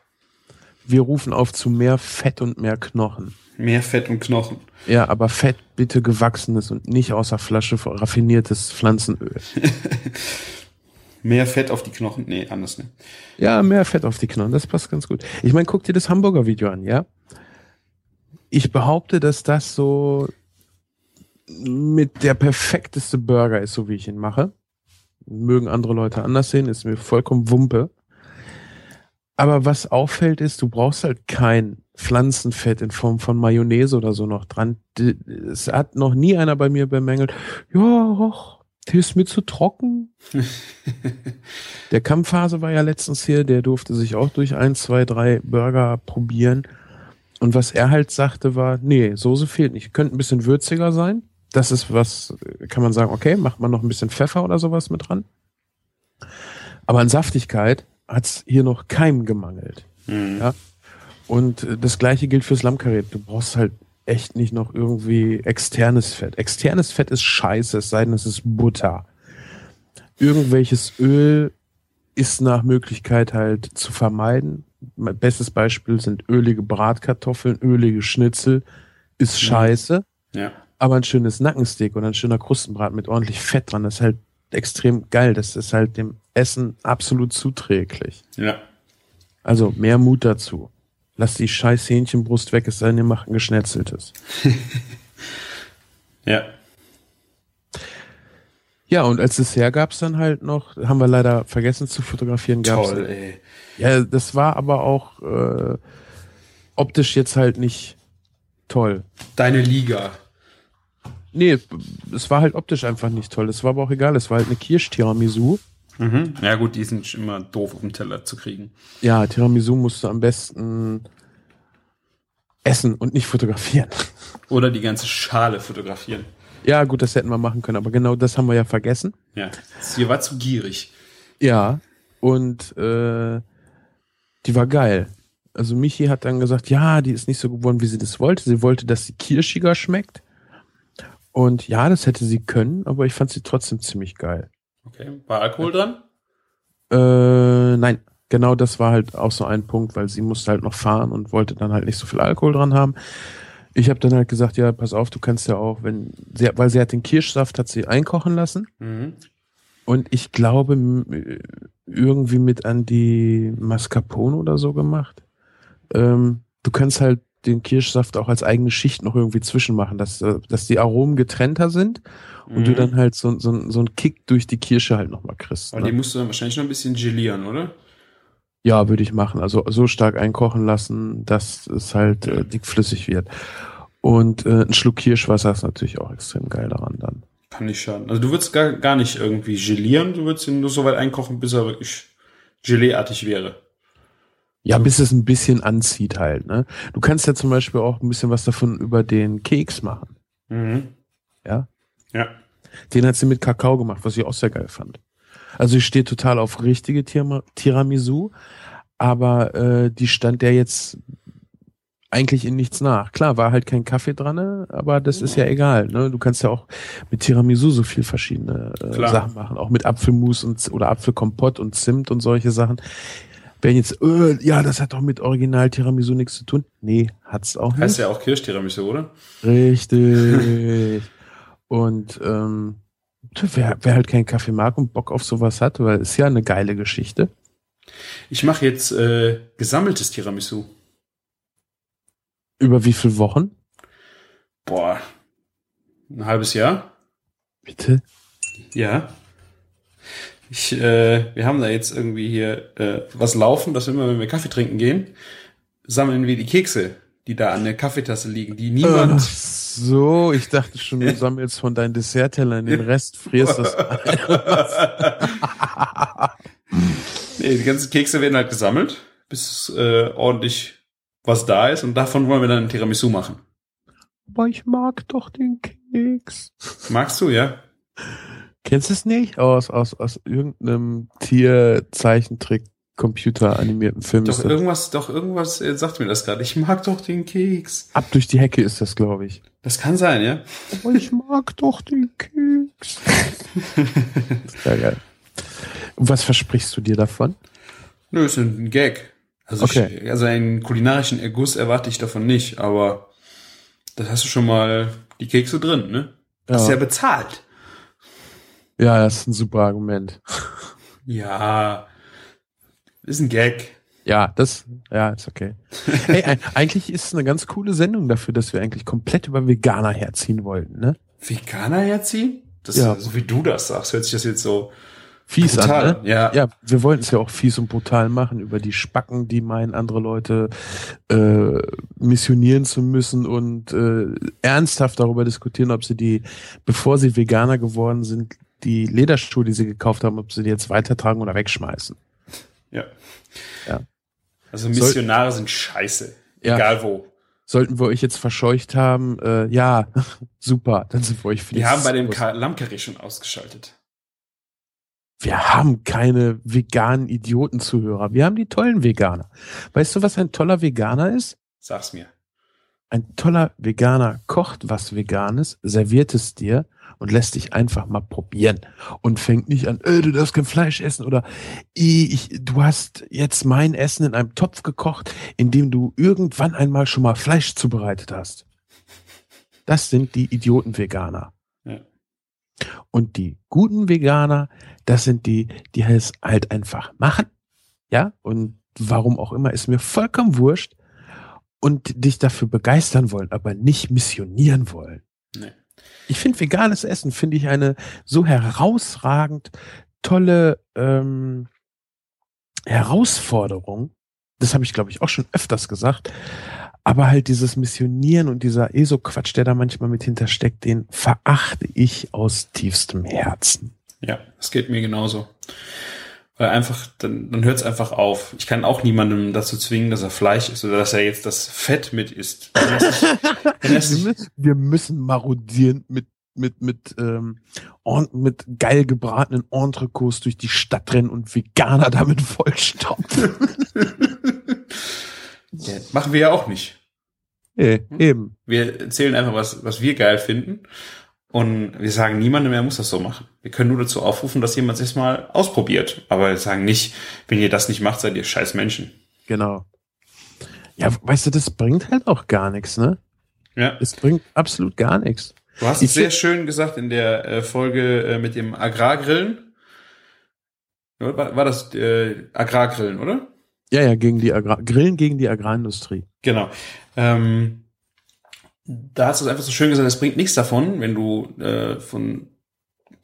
Wir rufen auf zu mehr Fett und mehr Knochen. Mehr Fett und Knochen. Ja, aber Fett bitte gewachsenes und nicht aus der Flasche raffiniertes Pflanzenöl. *laughs* Mehr Fett auf die Knochen? Nee, anders, ne? Ja, mehr Fett auf die Knochen, das passt ganz gut. Ich meine, guck dir das Hamburger Video an, ja? Ich behaupte, dass das so mit der perfekteste Burger ist, so wie ich ihn mache. Mögen andere Leute anders sehen, ist mir vollkommen Wumpe. Aber was auffällt ist, du brauchst halt kein Pflanzenfett in Form von Mayonnaise oder so noch dran. Es hat noch nie einer bei mir bemängelt, ja, och, der ist mir zu trocken. *laughs* der Kampfphase war ja letztens hier, der durfte sich auch durch ein, zwei, drei Burger probieren. Und was er halt sagte war, nee, Soße fehlt nicht. Könnte ein bisschen würziger sein. Das ist was, kann man sagen, okay, macht man noch ein bisschen Pfeffer oder sowas mit dran. Aber an Saftigkeit hat's hier noch keinem gemangelt. Mhm. Ja? Und das gleiche gilt fürs Lammkarät. Du brauchst halt echt nicht noch irgendwie externes Fett. Externes Fett ist scheiße, es sei denn, es ist Butter. Irgendwelches Öl ist nach Möglichkeit halt zu vermeiden. Mein bestes Beispiel sind ölige Bratkartoffeln, ölige Schnitzel. Ist mhm. scheiße. Ja. Aber ein schönes Nackensteak oder ein schöner Krustenbrat mit ordentlich Fett dran, das ist halt extrem geil. Das ist halt dem Essen absolut zuträglich. Ja. Also mehr Mut dazu. Lass die scheiß Hähnchenbrust weg, es sei denn, ihr macht ein geschnetzeltes. *laughs* ja. Ja, und als Dessert gab's dann halt noch, haben wir leider vergessen zu fotografieren, gab's. Toll, ey. Ja, das war aber auch äh, optisch jetzt halt nicht toll. Deine Liga. Nee, es war halt optisch einfach nicht toll. Es war aber auch egal. Es war halt eine Kirsch-Tiramisu. Mhm. Ja gut, die sind immer doof auf dem Teller zu kriegen. Ja, Tiramisu musst du am besten essen und nicht fotografieren. *laughs* Oder die ganze Schale fotografieren. Ja, gut, das hätten wir machen können, aber genau das haben wir ja vergessen. Ja, sie war zu gierig. Ja, und äh, die war geil. Also Michi hat dann gesagt, ja, die ist nicht so geworden, wie sie das wollte. Sie wollte, dass sie kirschiger schmeckt. Und ja, das hätte sie können, aber ich fand sie trotzdem ziemlich geil. Okay. War Alkohol dran? Äh, nein. Genau das war halt auch so ein Punkt, weil sie musste halt noch fahren und wollte dann halt nicht so viel Alkohol dran haben. Ich habe dann halt gesagt, ja, pass auf, du kannst ja auch, wenn sie, weil sie hat den Kirschsaft hat sie einkochen lassen. Mhm. Und ich glaube irgendwie mit an die Mascarpone oder so gemacht. Ähm, du kannst halt den Kirschsaft auch als eigene Schicht noch irgendwie zwischenmachen, dass, dass die Aromen getrennter sind und mhm. du dann halt so, so, so einen Kick durch die Kirsche halt nochmal kriegst. Aber ne? die musst du dann wahrscheinlich noch ein bisschen gelieren, oder? Ja, würde ich machen. Also so stark einkochen lassen, dass es halt äh, dickflüssig wird. Und äh, ein Schluck Kirschwasser ist natürlich auch extrem geil daran dann. Kann nicht schaden. Also du würdest gar, gar nicht irgendwie gelieren, du würdest ihn nur so weit einkochen, bis er wirklich geleeartig wäre. Ja, bis es ein bisschen anzieht halt. Ne? Du kannst ja zum Beispiel auch ein bisschen was davon über den Keks machen. Mhm. Ja? Ja. Den hat sie mit Kakao gemacht, was ich auch sehr geil fand. Also ich stehe total auf richtige Tiramisu, aber äh, die stand der jetzt eigentlich in nichts nach. Klar, war halt kein Kaffee dran, aber das ist ja egal. Ne? Du kannst ja auch mit Tiramisu so viel verschiedene äh, Sachen machen, auch mit Apfelmus und oder Apfelkompott und Zimt und solche Sachen wenn jetzt, äh, ja, das hat doch mit Original Tiramisu nichts zu tun. Nee, hat's auch nicht. Heißt ja auch Kirsch-Tiramisu, oder? Richtig. Und ähm, wer, wer halt keinen Kaffee mag und Bock auf sowas hat, weil ist ja eine geile Geschichte. Ich mache jetzt äh, gesammeltes Tiramisu. Über wie viele Wochen? Boah, ein halbes Jahr. Bitte? Ja. Ich, äh, wir haben da jetzt irgendwie hier äh, was laufen, dass immer, wenn wir Kaffee trinken gehen, sammeln wir die Kekse, die da an der Kaffeetasse liegen, die niemand. So, ich dachte schon, du sammelst von deinen Desserttellern den Rest, frierst das. *laughs* nee, die ganzen Kekse werden halt gesammelt, bis äh, ordentlich was da ist und davon wollen wir dann ein Tiramisu machen. Aber ich mag doch den Keks. Magst du, ja? Kennst du es nicht? Aus, aus, aus irgendeinem Tier-Zeichentrick Computer animierten Film. Doch irgendwas, doch irgendwas äh, sagt mir das gerade. Ich mag doch den Keks. Ab durch die Hecke ist das, glaube ich. Das kann sein, ja. Aber ich mag doch den Keks. *laughs* Sehr geil. Und was versprichst du dir davon? Nö, ist ein Gag. Also, okay. ich, also einen kulinarischen Erguss erwarte ich davon nicht, aber das hast du schon mal die Kekse drin, ne? Das ja. ist ja bezahlt. Ja, das ist ein super Argument. Ja, ist ein Gag. Ja, das, ja, ist okay. *laughs* hey, eigentlich ist es eine ganz coole Sendung dafür, dass wir eigentlich komplett über Veganer herziehen wollten, ne? Veganer herziehen? Das, ja. So wie du das sagst, hört sich das jetzt so fies brutal. an, ne? Ja. ja, wir wollten es ja auch fies und brutal machen über die Spacken, die meinen, andere Leute äh, missionieren zu müssen und äh, ernsthaft darüber diskutieren, ob sie die, bevor sie Veganer geworden sind, die Lederschuhe, die sie gekauft haben, ob sie die jetzt weitertragen oder wegschmeißen. Ja. Ja. Also Missionare Soll, sind scheiße. Ja. Egal wo. Sollten wir euch jetzt verscheucht haben, äh, ja, *laughs* super, dann sind wir euch für Wir haben bei dem Lamkeri schon ausgeschaltet. Wir haben keine veganen Idioten-Zuhörer. Wir haben die tollen Veganer. Weißt du, was ein toller Veganer ist? Sag's mir. Ein toller Veganer kocht was Veganes, serviert es dir und lässt dich einfach mal probieren und fängt nicht an, äh, du darfst kein Fleisch essen oder ich, du hast jetzt mein Essen in einem Topf gekocht, in dem du irgendwann einmal schon mal Fleisch zubereitet hast. Das sind die Idioten-Veganer. Ja. Und die guten Veganer, das sind die, die es halt einfach machen. Ja, und warum auch immer, ist mir vollkommen wurscht und dich dafür begeistern wollen, aber nicht missionieren wollen. Ich finde veganes Essen, finde ich eine so herausragend tolle ähm, Herausforderung. Das habe ich, glaube ich, auch schon öfters gesagt. Aber halt dieses Missionieren und dieser ESO-Quatsch, der da manchmal mit hintersteckt, den verachte ich aus tiefstem Herzen. Ja, es geht mir genauso. Weil einfach, dann, dann hört es einfach auf. Ich kann auch niemandem dazu zwingen, dass er Fleisch isst oder dass er jetzt das Fett mit isst. *laughs* wir, müssen marodieren mit mit mit ähm, mit geil gebratenen Entrecôts durch die Stadt rennen und Veganer damit vollstopfen. *laughs* ja, machen wir ja auch nicht. Nee, eben. Wir erzählen einfach was, was wir geil finden und wir sagen, niemandem mehr muss das so machen. Wir können nur dazu aufrufen, dass jemand es mal ausprobiert. Aber wir sagen nicht, wenn ihr das nicht macht, seid ihr scheiß Menschen. Genau. Ja, weißt du, das bringt halt auch gar nichts, ne? Ja. Es bringt absolut gar nichts. Du hast es sehr schön gesagt in der äh, Folge äh, mit dem Agrargrillen. War, war das äh, Agrargrillen, oder? Ja, ja, gegen die Agrar Grillen gegen die Agrarindustrie. Genau. Ähm, da hast du es einfach so schön gesagt, es bringt nichts davon, wenn du äh, von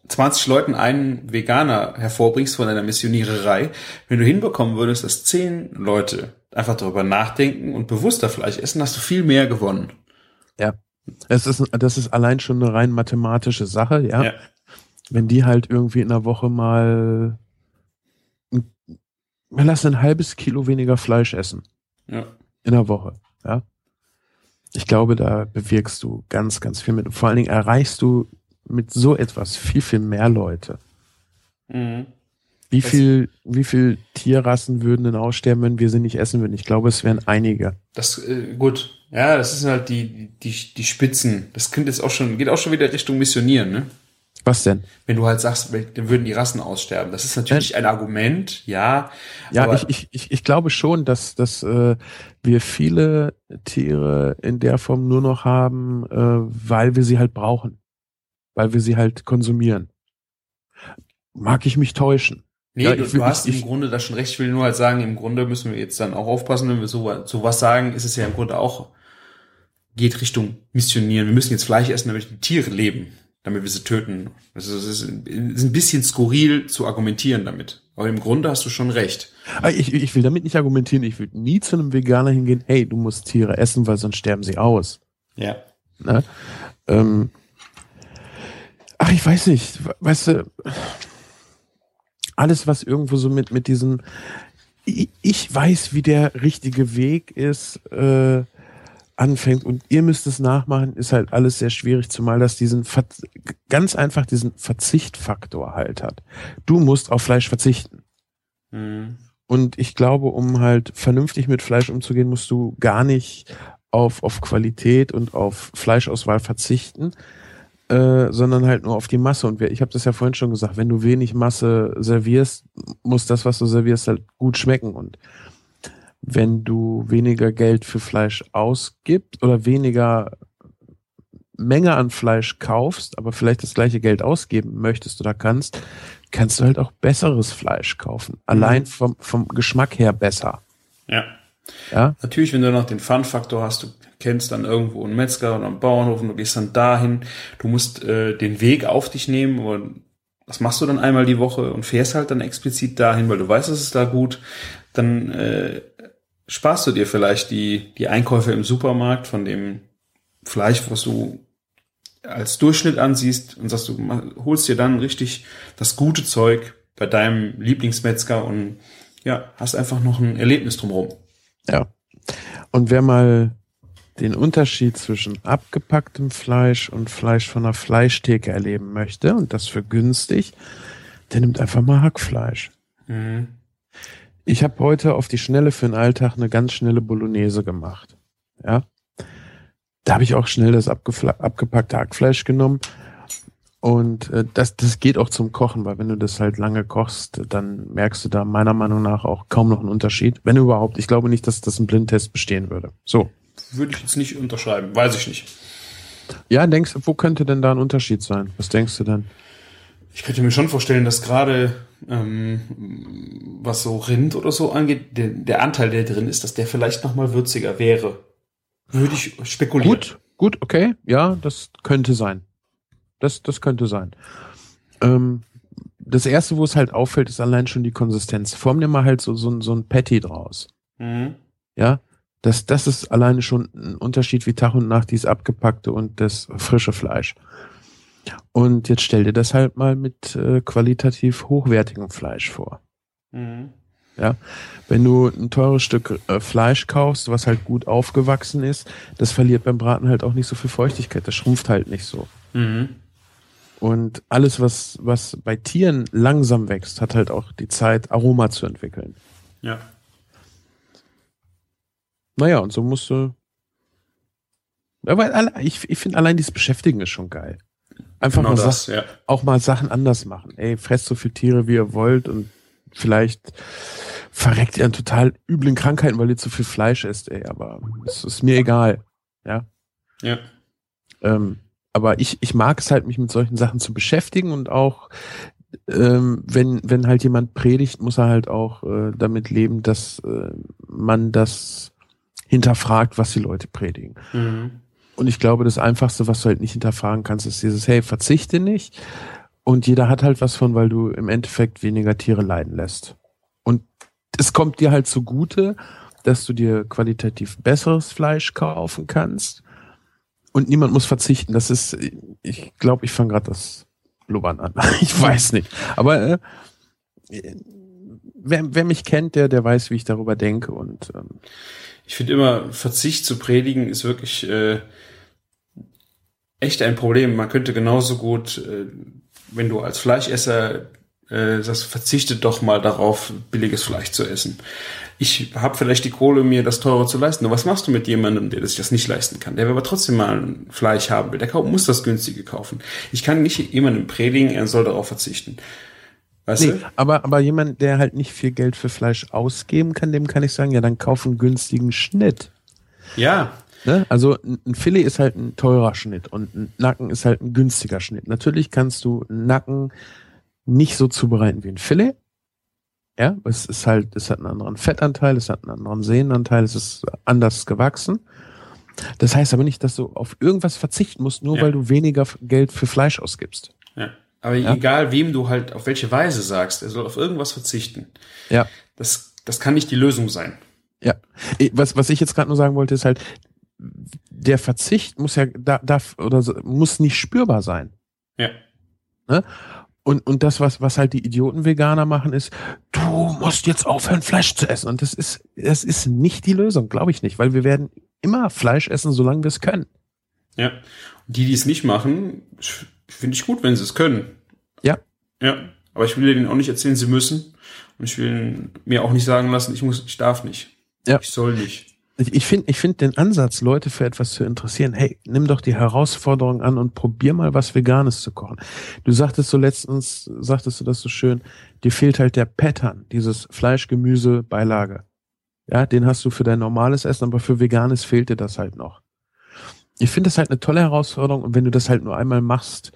20 Leuten einen Veganer hervorbringst von deiner Missioniererei, wenn du hinbekommen würdest, dass 10 Leute einfach darüber nachdenken und bewusster Fleisch essen, hast du viel mehr gewonnen. Ja. Es ist, das ist allein schon eine rein mathematische Sache, ja. ja. Wenn die halt irgendwie in der Woche mal, lassen ein halbes Kilo weniger Fleisch essen. Ja. In der Woche, ja ich glaube, da bewirkst du ganz, ganz viel mit. Vor allen Dingen erreichst du mit so etwas viel, viel mehr Leute. Mhm. Wie viel, wie viel Tierrassen würden denn aussterben, wenn wir sie nicht essen würden? Ich glaube, es wären einige. Das, äh, gut. Ja, das sind halt die, die, die Spitzen. Das könnte jetzt auch schon, geht auch schon wieder Richtung Missionieren, ne? Was denn? Wenn du halt sagst, dann würden die Rassen aussterben. Das ist natürlich ein Argument, ja. Ja, ich, ich, ich, ich glaube schon, dass, dass äh, wir viele Tiere in der Form nur noch haben, äh, weil wir sie halt brauchen. Weil wir sie halt konsumieren. Mag ich mich täuschen? Nee, ja, du, du hast ich, im Grunde da schon recht. Ich will nur halt sagen, im Grunde müssen wir jetzt dann auch aufpassen, wenn wir so, so was sagen, ist es ja im Grunde auch, geht Richtung Missionieren. Wir müssen jetzt Fleisch essen, damit die Tiere leben damit wir sie töten. Es ist, ein bisschen skurril zu argumentieren damit. Aber im Grunde hast du schon recht. Ah, ich, ich will damit nicht argumentieren. Ich will nie zu einem Veganer hingehen, hey, du musst Tiere essen, weil sonst sterben sie aus. Ja. Ne? Ähm, ach, ich weiß nicht. Weißt du, alles, was irgendwo so mit, mit diesem, ich, ich weiß, wie der richtige Weg ist, äh, anfängt und ihr müsst es nachmachen, ist halt alles sehr schwierig, zumal das diesen Ver ganz einfach diesen Verzichtfaktor halt hat. Du musst auf Fleisch verzichten. Mhm. Und ich glaube, um halt vernünftig mit Fleisch umzugehen, musst du gar nicht auf, auf Qualität und auf Fleischauswahl verzichten, äh, sondern halt nur auf die Masse. Und ich habe das ja vorhin schon gesagt, wenn du wenig Masse servierst, muss das, was du servierst, halt gut schmecken. Und wenn du weniger Geld für Fleisch ausgibst oder weniger Menge an Fleisch kaufst, aber vielleicht das gleiche Geld ausgeben möchtest oder kannst, kannst du halt auch besseres Fleisch kaufen. Allein mhm. vom, vom Geschmack her besser. Ja. Ja. Natürlich, wenn du noch den Fun-Faktor hast, du kennst dann irgendwo einen Metzger oder einen Bauernhof und du gehst dann dahin, du musst äh, den Weg auf dich nehmen und das machst du dann einmal die Woche und fährst halt dann explizit dahin, weil du weißt, es ist da gut, dann äh, sparst du dir vielleicht die, die Einkäufe im Supermarkt von dem Fleisch, was du als Durchschnitt ansiehst und sagst, du holst dir dann richtig das gute Zeug bei deinem Lieblingsmetzger und ja, hast einfach noch ein Erlebnis drumherum. Ja. Und wer mal den Unterschied zwischen abgepacktem Fleisch und Fleisch von einer Fleischtheke erleben möchte und das für günstig, der nimmt einfach mal Hackfleisch. Mhm. Ich habe heute auf die Schnelle für den Alltag eine ganz schnelle Bolognese gemacht. Ja. Da habe ich auch schnell das abgepackte Hackfleisch genommen. Und äh, das, das geht auch zum Kochen, weil wenn du das halt lange kochst, dann merkst du da meiner Meinung nach auch kaum noch einen Unterschied. Wenn überhaupt. Ich glaube nicht, dass das ein Blindtest bestehen würde. So. Würde ich jetzt nicht unterschreiben. Weiß ich nicht. Ja, denkst wo könnte denn da ein Unterschied sein? Was denkst du denn? Ich könnte mir schon vorstellen, dass gerade ähm, was so Rind oder so angeht, der, der Anteil, der drin ist, dass der vielleicht noch mal würziger wäre. Würde ich spekulieren. Gut, gut, okay. Ja, das könnte sein. Das, das könnte sein. Ähm, das erste, wo es halt auffällt, ist allein schon die Konsistenz. Form dir mal halt so, so, so ein Patty draus. Mhm. Ja, das, das ist alleine schon ein Unterschied wie Tag und Nacht, dieses abgepackte und das frische Fleisch. Und jetzt stell dir das halt mal mit äh, qualitativ hochwertigem Fleisch vor. Mhm. Ja, wenn du ein teures Stück äh, Fleisch kaufst, was halt gut aufgewachsen ist, das verliert beim Braten halt auch nicht so viel Feuchtigkeit, das schrumpft halt nicht so. Mhm. Und alles, was, was bei Tieren langsam wächst, hat halt auch die Zeit, Aroma zu entwickeln. Ja. Naja, und so musst du. Aber ich, ich finde allein dieses Beschäftigen ist schon geil. Einfach genau mal das, ja. auch mal Sachen anders machen. Ey, fresst so viele Tiere, wie ihr wollt und vielleicht verreckt ihr an total üblen Krankheiten, weil ihr zu viel Fleisch esst, ey, aber es ist mir egal. Ja. Ja. Ähm, aber ich, ich mag es halt, mich mit solchen Sachen zu beschäftigen und auch, ähm, wenn, wenn halt jemand predigt, muss er halt auch äh, damit leben, dass äh, man das hinterfragt, was die Leute predigen. Mhm. Und ich glaube, das Einfachste, was du halt nicht hinterfragen kannst, ist dieses, hey, verzichte nicht. Und jeder hat halt was von, weil du im Endeffekt weniger Tiere leiden lässt. Und es kommt dir halt zugute, dass du dir qualitativ besseres Fleisch kaufen kannst und niemand muss verzichten. Das ist, ich glaube, ich fange gerade das Blubbern an. *laughs* ich weiß nicht. Aber äh, wer, wer mich kennt, der, der weiß, wie ich darüber denke. Und ähm, ich finde immer, Verzicht zu predigen ist wirklich äh, echt ein Problem. Man könnte genauso gut, äh, wenn du als Fleischesser äh, sagst, verzichtet doch mal darauf, billiges Fleisch zu essen ich habe vielleicht die Kohle, mir das teure zu leisten. Aber was machst du mit jemandem, der sich das nicht leisten kann? Der aber trotzdem mal ein Fleisch haben will. Der muss das günstige kaufen. Ich kann nicht jemandem predigen, er soll darauf verzichten. Weißt nee, du? Aber, aber jemand, der halt nicht viel Geld für Fleisch ausgeben kann, dem kann ich sagen, ja, dann kauf einen günstigen Schnitt. Ja. Ne? Also ein Filet ist halt ein teurer Schnitt und ein Nacken ist halt ein günstiger Schnitt. Natürlich kannst du einen Nacken nicht so zubereiten wie ein Filet, ja, es ist halt, es hat einen anderen Fettanteil, es hat einen anderen Sehnenanteil, es ist anders gewachsen. Das heißt aber nicht, dass du auf irgendwas verzichten musst, nur ja. weil du weniger Geld für Fleisch ausgibst. Ja. Aber ja? egal, wem du halt auf welche Weise sagst, er soll auf irgendwas verzichten. Ja. Das, das kann nicht die Lösung sein. Ja. Was, was ich jetzt gerade nur sagen wollte, ist halt, der Verzicht muss ja, darf, oder muss nicht spürbar sein. Ja. Ne? Und, und das, was, was halt die Idioten-Veganer machen, ist, du musst jetzt aufhören, Fleisch zu essen. Und das ist, das ist nicht die Lösung, glaube ich nicht, weil wir werden immer Fleisch essen, solange wir es können. Ja. Und die, die es nicht machen, finde ich gut, wenn sie es können. Ja. Ja. Aber ich will denen auch nicht erzählen, sie müssen. Und ich will mir auch nicht sagen lassen, ich muss, ich darf nicht. Ja. Ich soll nicht ich finde ich finde den Ansatz, Leute für etwas zu interessieren, hey, nimm doch die Herausforderung an und probier mal was Veganes zu kochen. Du sagtest so letztens, sagtest du das so schön, dir fehlt halt der Pattern, dieses Fleisch, Gemüse, Beilage. Ja, den hast du für dein normales Essen, aber für Veganes fehlt dir das halt noch. Ich finde das halt eine tolle Herausforderung und wenn du das halt nur einmal machst,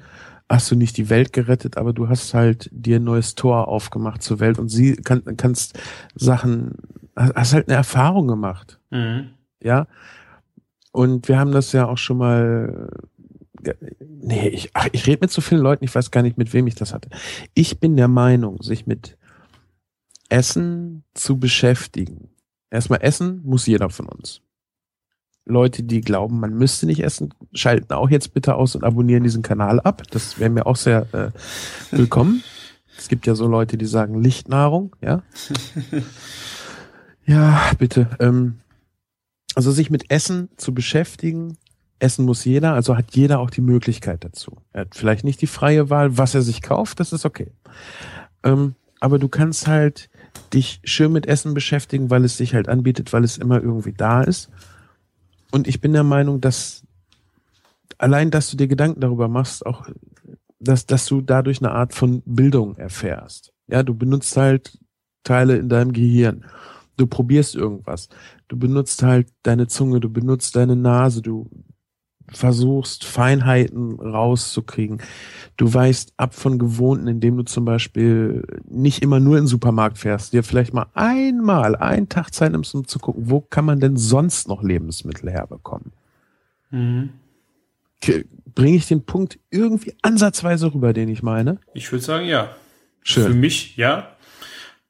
hast du nicht die Welt gerettet, aber du hast halt dir ein neues Tor aufgemacht zur Welt und sie kann, kannst Sachen, hast halt eine Erfahrung gemacht. Mhm. Ja. Und wir haben das ja auch schon mal. Nee, ich, ach, ich rede mit so vielen Leuten, ich weiß gar nicht, mit wem ich das hatte. Ich bin der Meinung, sich mit Essen zu beschäftigen. Erstmal Essen muss jeder von uns. Leute, die glauben, man müsste nicht essen, schalten auch jetzt bitte aus und abonnieren diesen Kanal ab. Das wäre mir auch sehr äh, willkommen. *laughs* Es gibt ja so Leute, die sagen Lichtnahrung, ja. *laughs* ja, bitte. Ähm, also sich mit Essen zu beschäftigen, Essen muss jeder, also hat jeder auch die Möglichkeit dazu. Er hat vielleicht nicht die freie Wahl, was er sich kauft, das ist okay. Ähm, aber du kannst halt dich schön mit Essen beschäftigen, weil es sich halt anbietet, weil es immer irgendwie da ist. Und ich bin der Meinung, dass allein, dass du dir Gedanken darüber machst, auch, dass, dass du dadurch eine Art von Bildung erfährst. Ja, du benutzt halt Teile in deinem Gehirn. Du probierst irgendwas. Du benutzt halt deine Zunge, du benutzt deine Nase, du versuchst Feinheiten rauszukriegen. Du weichst ab von Gewohnten, indem du zum Beispiel nicht immer nur in den Supermarkt fährst, dir vielleicht mal einmal einen Tag Zeit nimmst, um zu gucken, wo kann man denn sonst noch Lebensmittel herbekommen. Mhm. Bringe ich den Punkt irgendwie ansatzweise rüber, den ich meine? Ich würde sagen, ja. Schön. Für mich, ja.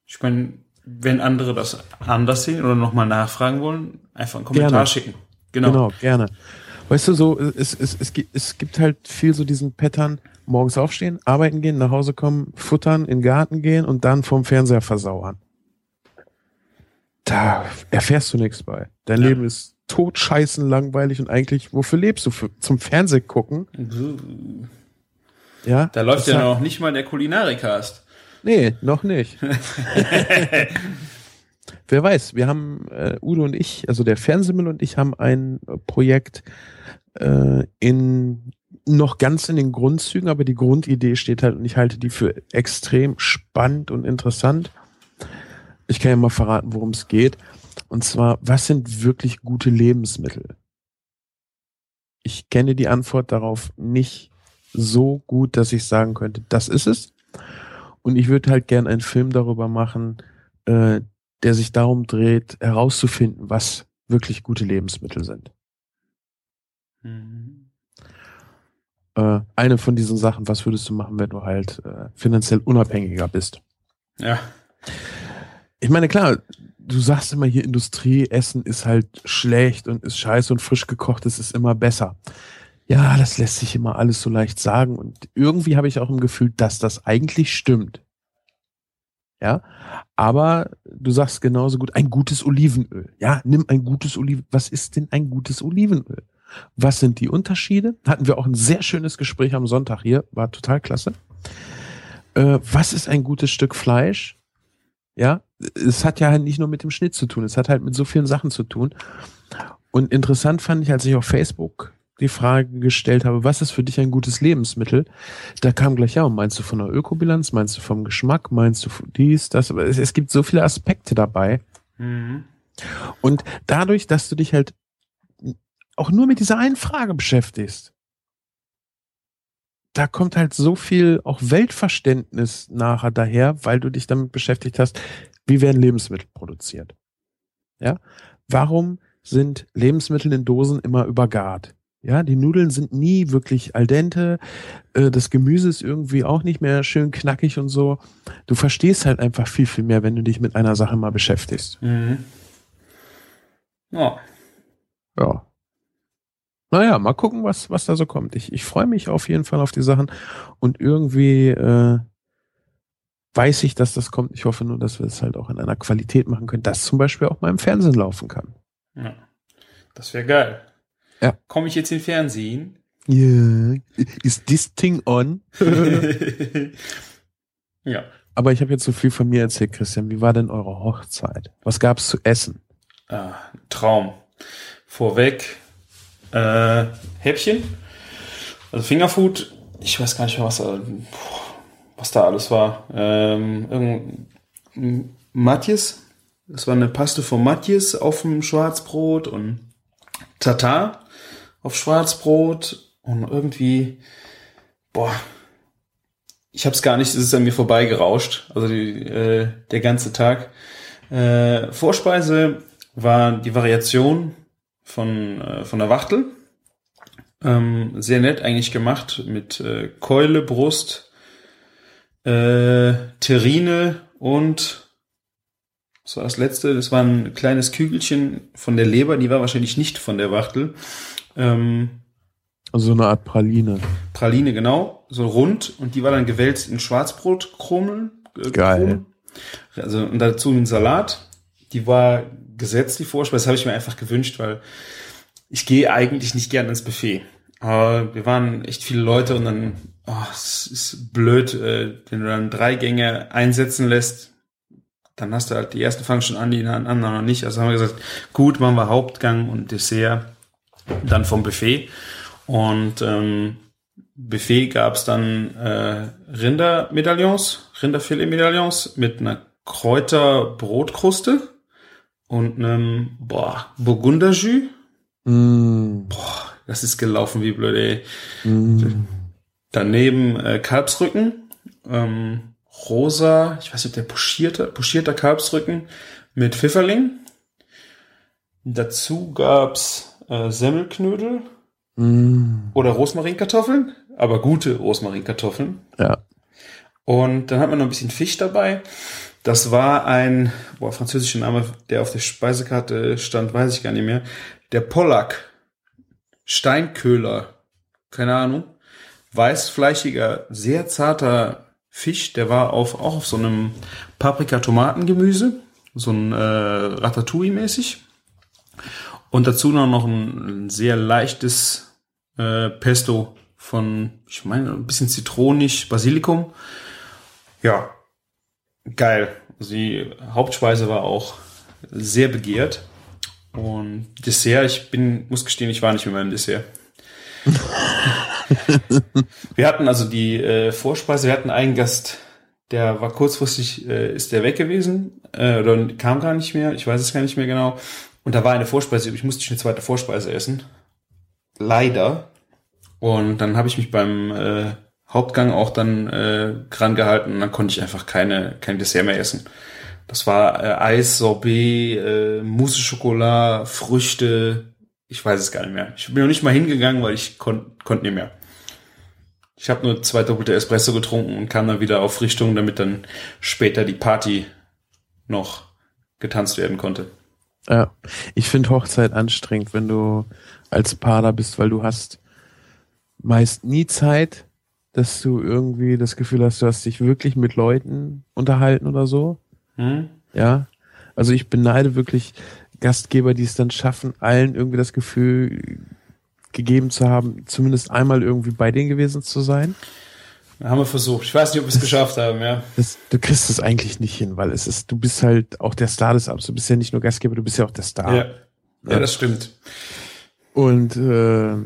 Ich meine, wenn andere das anders sehen oder nochmal nachfragen wollen, einfach einen Kommentar Gerne. schicken. Genau. Genau, gerne. Weißt du, so, es, es, es, gibt, es gibt halt viel so diesen Pattern, morgens aufstehen, arbeiten gehen, nach Hause kommen, futtern, in den Garten gehen und dann vom Fernseher versauern. Da erfährst du nichts bei. Dein Ja. Leben ist totscheißen langweilig und eigentlich, wofür lebst du? Für, zum Fernseh gucken? Ja? Da läuft ja noch nicht mal der Kulinarikast. Nee, noch nicht. *laughs* Wer weiß, wir haben, äh, Udo und ich, also der Fernsehmüll und ich haben ein äh, Projekt äh, in noch ganz in den Grundzügen, aber die Grundidee steht halt und ich halte die für extrem spannend und interessant. Ich kann ja mal verraten, worum es geht. Und zwar, was sind wirklich gute Lebensmittel? Ich kenne die Antwort darauf nicht so gut, dass ich sagen könnte, das ist es. Und ich würde halt gern einen Film darüber machen, äh, der sich darum dreht, herauszufinden, was wirklich gute Lebensmittel sind. Mhm. Äh, eine von diesen Sachen, was würdest du machen, wenn du halt äh, finanziell unabhängiger bist? Ja. Ich meine, klar, du sagst immer hier, Industrieessen ist halt schlecht und ist scheiße und frisch gekochtes ist immer besser. Ja, das lässt sich immer alles so leicht sagen und irgendwie habe ich auch im Gefühl, dass das eigentlich stimmt. Ja, aber du sagst genauso gut, ein gutes Olivenöl. Ja, nimm ein gutes Oliven. Was ist denn ein gutes Olivenöl? Was sind die Unterschiede? Hatten wir auch ein sehr schönes Gespräch am Sonntag hier, war total klasse. Äh, was ist ein gutes Stück Fleisch? Ja, es hat ja halt nicht nur mit dem Schnitt zu tun, es hat halt mit so vielen Sachen zu tun. Und interessant fand ich, als ich auf Facebook die Frage gestellt habe, was ist für dich ein gutes Lebensmittel? Da kam gleich, ja, meinst du von der Ökobilanz, meinst du vom Geschmack, meinst du von dies, das, aber es, es gibt so viele Aspekte dabei. Mhm. Und dadurch, dass du dich halt auch nur mit dieser einen Frage beschäftigst, da kommt halt so viel auch Weltverständnis nachher daher, weil du dich damit beschäftigt hast, wie werden Lebensmittel produziert. Ja? Warum sind Lebensmittel in Dosen immer übergart? Ja, die Nudeln sind nie wirklich al dente, äh, das Gemüse ist irgendwie auch nicht mehr schön knackig und so. Du verstehst halt einfach viel, viel mehr, wenn du dich mit einer Sache mal beschäftigst. Mhm. Ja. Ja. Naja, mal gucken, was, was da so kommt. Ich, ich freue mich auf jeden Fall auf die Sachen und irgendwie äh, weiß ich, dass das kommt. Ich hoffe nur, dass wir es halt auch in einer Qualität machen können, dass zum Beispiel auch mal im Fernsehen laufen kann. ja. Das wäre geil. Ja. Komme ich jetzt in Fernsehen? Yeah. Is this thing on? *laughs* ja. Aber ich habe jetzt so viel von mir erzählt, Christian. Wie war denn eure Hochzeit? Was gab's zu essen? Ah, Traum. Vorweg äh, Häppchen. Also Fingerfood. Ich weiß gar nicht mehr, was, da- was da alles war. Ähm, irgend- Matjes. Das war eine Paste von Matjes auf dem Schwarzbrot und Tatar auf Schwarzbrot und irgendwie, boah, ich habe es gar nicht, es ist an mir vorbeigerauscht, also die, äh, der ganze Tag. Äh, Vorspeise war die Variation von, äh, von der Wachtel. Ähm, sehr nett eigentlich gemacht mit äh, Keule, Brust, äh, Terrine und war das letzte, das war ein kleines Kügelchen von der Leber, die war wahrscheinlich nicht von der Wachtel. Ähm, also so eine Art Praline. Praline, genau, so rund und die war dann gewälzt in Schwarzbrotkrumeln. Äh, Geil. Krumen. Also und dazu ein Salat. Die war gesetzt, die Vorspeise. Das habe ich mir einfach gewünscht, weil ich gehe eigentlich nicht gern ins Buffet. Aber wir waren echt viele Leute und dann, oh, es ist blöd, äh, wenn du dann drei Gänge einsetzen lässt, dann hast du halt die ersten fangen schon an, die anderen noch nicht. Also haben wir gesagt, gut, machen wir Hauptgang und Dessert dann vom Buffet. Und ähm, Buffet gab's dann äh, Rindermedaillons, Rinderfilet-Medaillons mit einer Kräuterbrotkruste und einem boah, Burgunderjus. Mm. Boah, das ist gelaufen wie blöd, ey. Mm. Daneben äh, Kalbsrücken, ähm, rosa, ich weiß nicht, der pochierte, pochierter Kalbsrücken mit Pfifferling. Dazu gab's äh, Semmelknödel Mm. oder Rosmarinkartoffeln, aber gute Rosmarinkartoffeln. Ja. Und dann hat man noch ein bisschen Fisch dabei. Das war ein, boah, französischer Name, der auf der Speisekarte stand, weiß ich gar nicht mehr. Der Pollack. Steinköhler. Keine Ahnung. Weißfleischiger, sehr zarter Fisch. Der war auf, auch auf so einem Paprika-Tomatengemüse. So ein äh, Ratatouille-mäßig. Und dazu noch, ein, ein sehr leichtes äh, Pesto von, ich meine, ein bisschen zitronig, Basilikum. Ja, geil. Also die Hauptspeise war auch sehr begehrt. Und Dessert, ich bin, muss gestehen, ich war nicht mit meinem Dessert. *laughs* wir hatten also die äh, Vorspeise, wir hatten einen Gast, der war kurzfristig, äh, ist der weg gewesen, äh, oder kam gar nicht mehr, ich weiß es gar nicht mehr genau. Und da war eine Vorspeise, ich musste eine zweite Vorspeise essen. Leider. Und dann habe ich mich beim äh, Hauptgang auch dann äh, dran gehalten und dann konnte ich einfach keine, kein Dessert mehr essen. Das war äh, Eis, Sorbet, äh, Mousse Schokolade, Früchte. Ich weiß es gar nicht mehr. Ich bin noch nicht mal hingegangen, weil ich kon konnte nicht mehr. Ich habe nur zwei doppelte Espresso getrunken und kam dann wieder auf Richtung, damit dann später die Party noch getanzt werden konnte. Ja, ich finde Hochzeit anstrengend, wenn du als Paar da bist, weil du hast meist nie Zeit, dass du irgendwie das Gefühl hast, du hast dich wirklich mit Leuten unterhalten oder so. Hm? Ja. Also ich beneide wirklich Gastgeber, die es dann schaffen, allen irgendwie das Gefühl gegeben zu haben, zumindest einmal irgendwie bei denen gewesen zu sein. Haben wir versucht. Ich weiß nicht, ob wir es geschafft haben, ja. Das, du kriegst es eigentlich nicht hin, weil es ist, du bist halt auch der Star des Abends. Du bist ja nicht nur Gastgeber, du bist ja auch der Star. Ja, ja das stimmt. Und äh,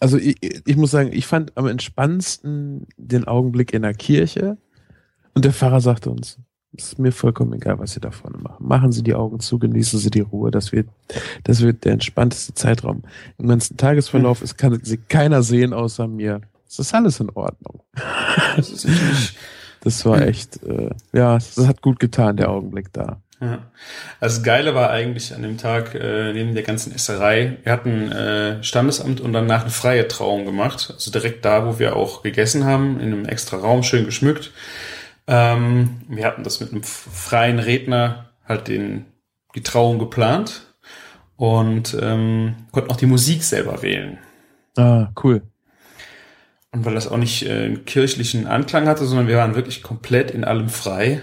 also ich, ich muss sagen, ich fand am entspannendsten den Augenblick in der Kirche. Und der Pfarrer sagte uns, es ist mir vollkommen egal, was Sie da vorne machen. Machen Sie die Augen zu, genießen Sie die Ruhe. Das wird, das wird der entspannteste Zeitraum. Im ganzen Tagesverlauf, es kann Sie keiner sehen außer mir. Es ist alles in Ordnung. *laughs* Das Das war echt, äh, ja, das hat gut getan, der Augenblick da. ja. Also das Geile war eigentlich an dem Tag, äh, neben der ganzen Esserei, wir hatten äh, Standesamt und danach eine freie Trauung gemacht. Also direkt da, wo wir auch gegessen haben, in einem extra Raum, schön geschmückt. Ähm, wir hatten das mit einem freien Redner halt den, die Trauung geplant und ähm, konnten auch die Musik selber wählen. Ah, cool. Und weil das auch nicht äh, einen kirchlichen Anklang hatte, sondern wir waren wirklich komplett in allem frei.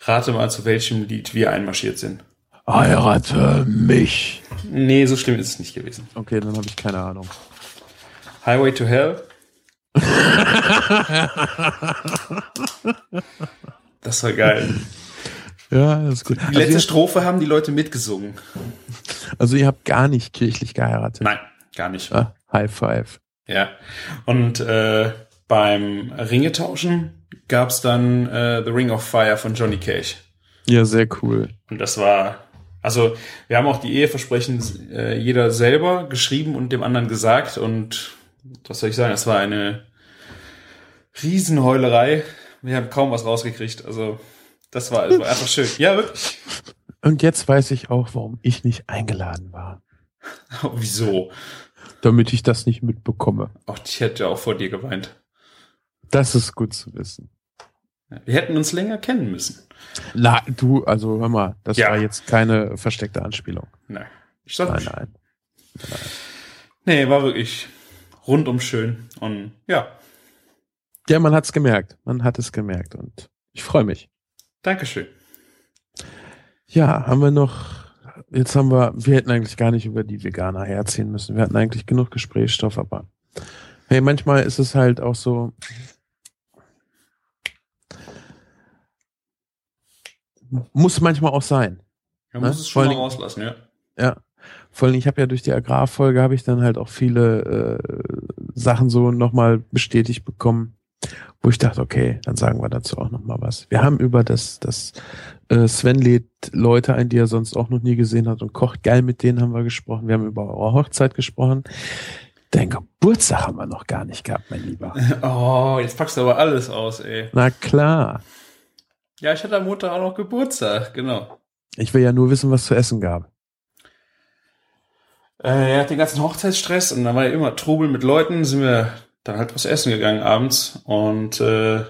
Rate mal, zu welchem Lied wir einmarschiert sind. Heirate mich. Nee, so schlimm ist es nicht gewesen. Okay, dann habe ich keine Ahnung. Highway to Hell. *laughs* Das war geil. Ja, das ist gut. Die Also letzte Strophe haben die Leute mitgesungen. also ihr habt gar nicht kirchlich geheiratet. Nein, gar nicht. Ah, High Five. Ja. Und äh, beim Ringetauschen gab's dann äh, The Ring of Fire von Johnny Cash. Ja, sehr cool. Und das war, also wir haben auch die Eheversprechen äh, jeder selber geschrieben und dem anderen gesagt. Und was soll ich sagen, es war eine Riesenheulerei. Wir haben kaum was rausgekriegt. Also, das war, das war einfach schön. Ja, wirklich. Und jetzt weiß ich auch, warum ich nicht eingeladen war. Oh, *laughs* wieso? Damit ich das nicht mitbekomme. Ach, ich hätte auch vor dir geweint. Das ist gut zu wissen. Wir hätten uns länger kennen müssen. Na, du, also hör mal, das Ja. war jetzt keine versteckte Anspielung. Nein. Ich sag Nein, nein. Nee, war wirklich rundum schön. Und ja, Ja, man hat's gemerkt. Man hat es gemerkt und ich freue mich. Dankeschön. Ja, haben wir noch, jetzt haben wir, wir hätten eigentlich gar nicht über die Veganer herziehen müssen. Wir hatten eigentlich genug Gesprächsstoff, aber hey, manchmal ist es halt auch so, muss manchmal auch sein. Man Ne? muss es Vor schon allen mal rauslassen, ja. Ja. Vor allem, ich habe ja durch die Agrarfolge habe ich dann halt auch viele äh, Sachen so nochmal bestätigt bekommen, wo ich dachte, okay, dann sagen wir dazu auch nochmal was. Wir haben über das, das äh, Sven lädt Leute ein, die er sonst auch noch nie gesehen hat und kocht geil mit denen haben wir gesprochen. Wir haben über eure Hochzeit gesprochen. Dein Geburtstag haben wir noch gar nicht gehabt, mein Lieber. *laughs* Oh, jetzt packst du aber alles aus, ey. Na klar. Ja, ich hatte am Montag auch noch Geburtstag, genau. Ich will ja nur wissen, was zu essen gab. Äh, er hat den ganzen Hochzeitsstress und dann war ja immer Trubel mit Leuten, sind wir dann halt was essen gegangen abends und äh,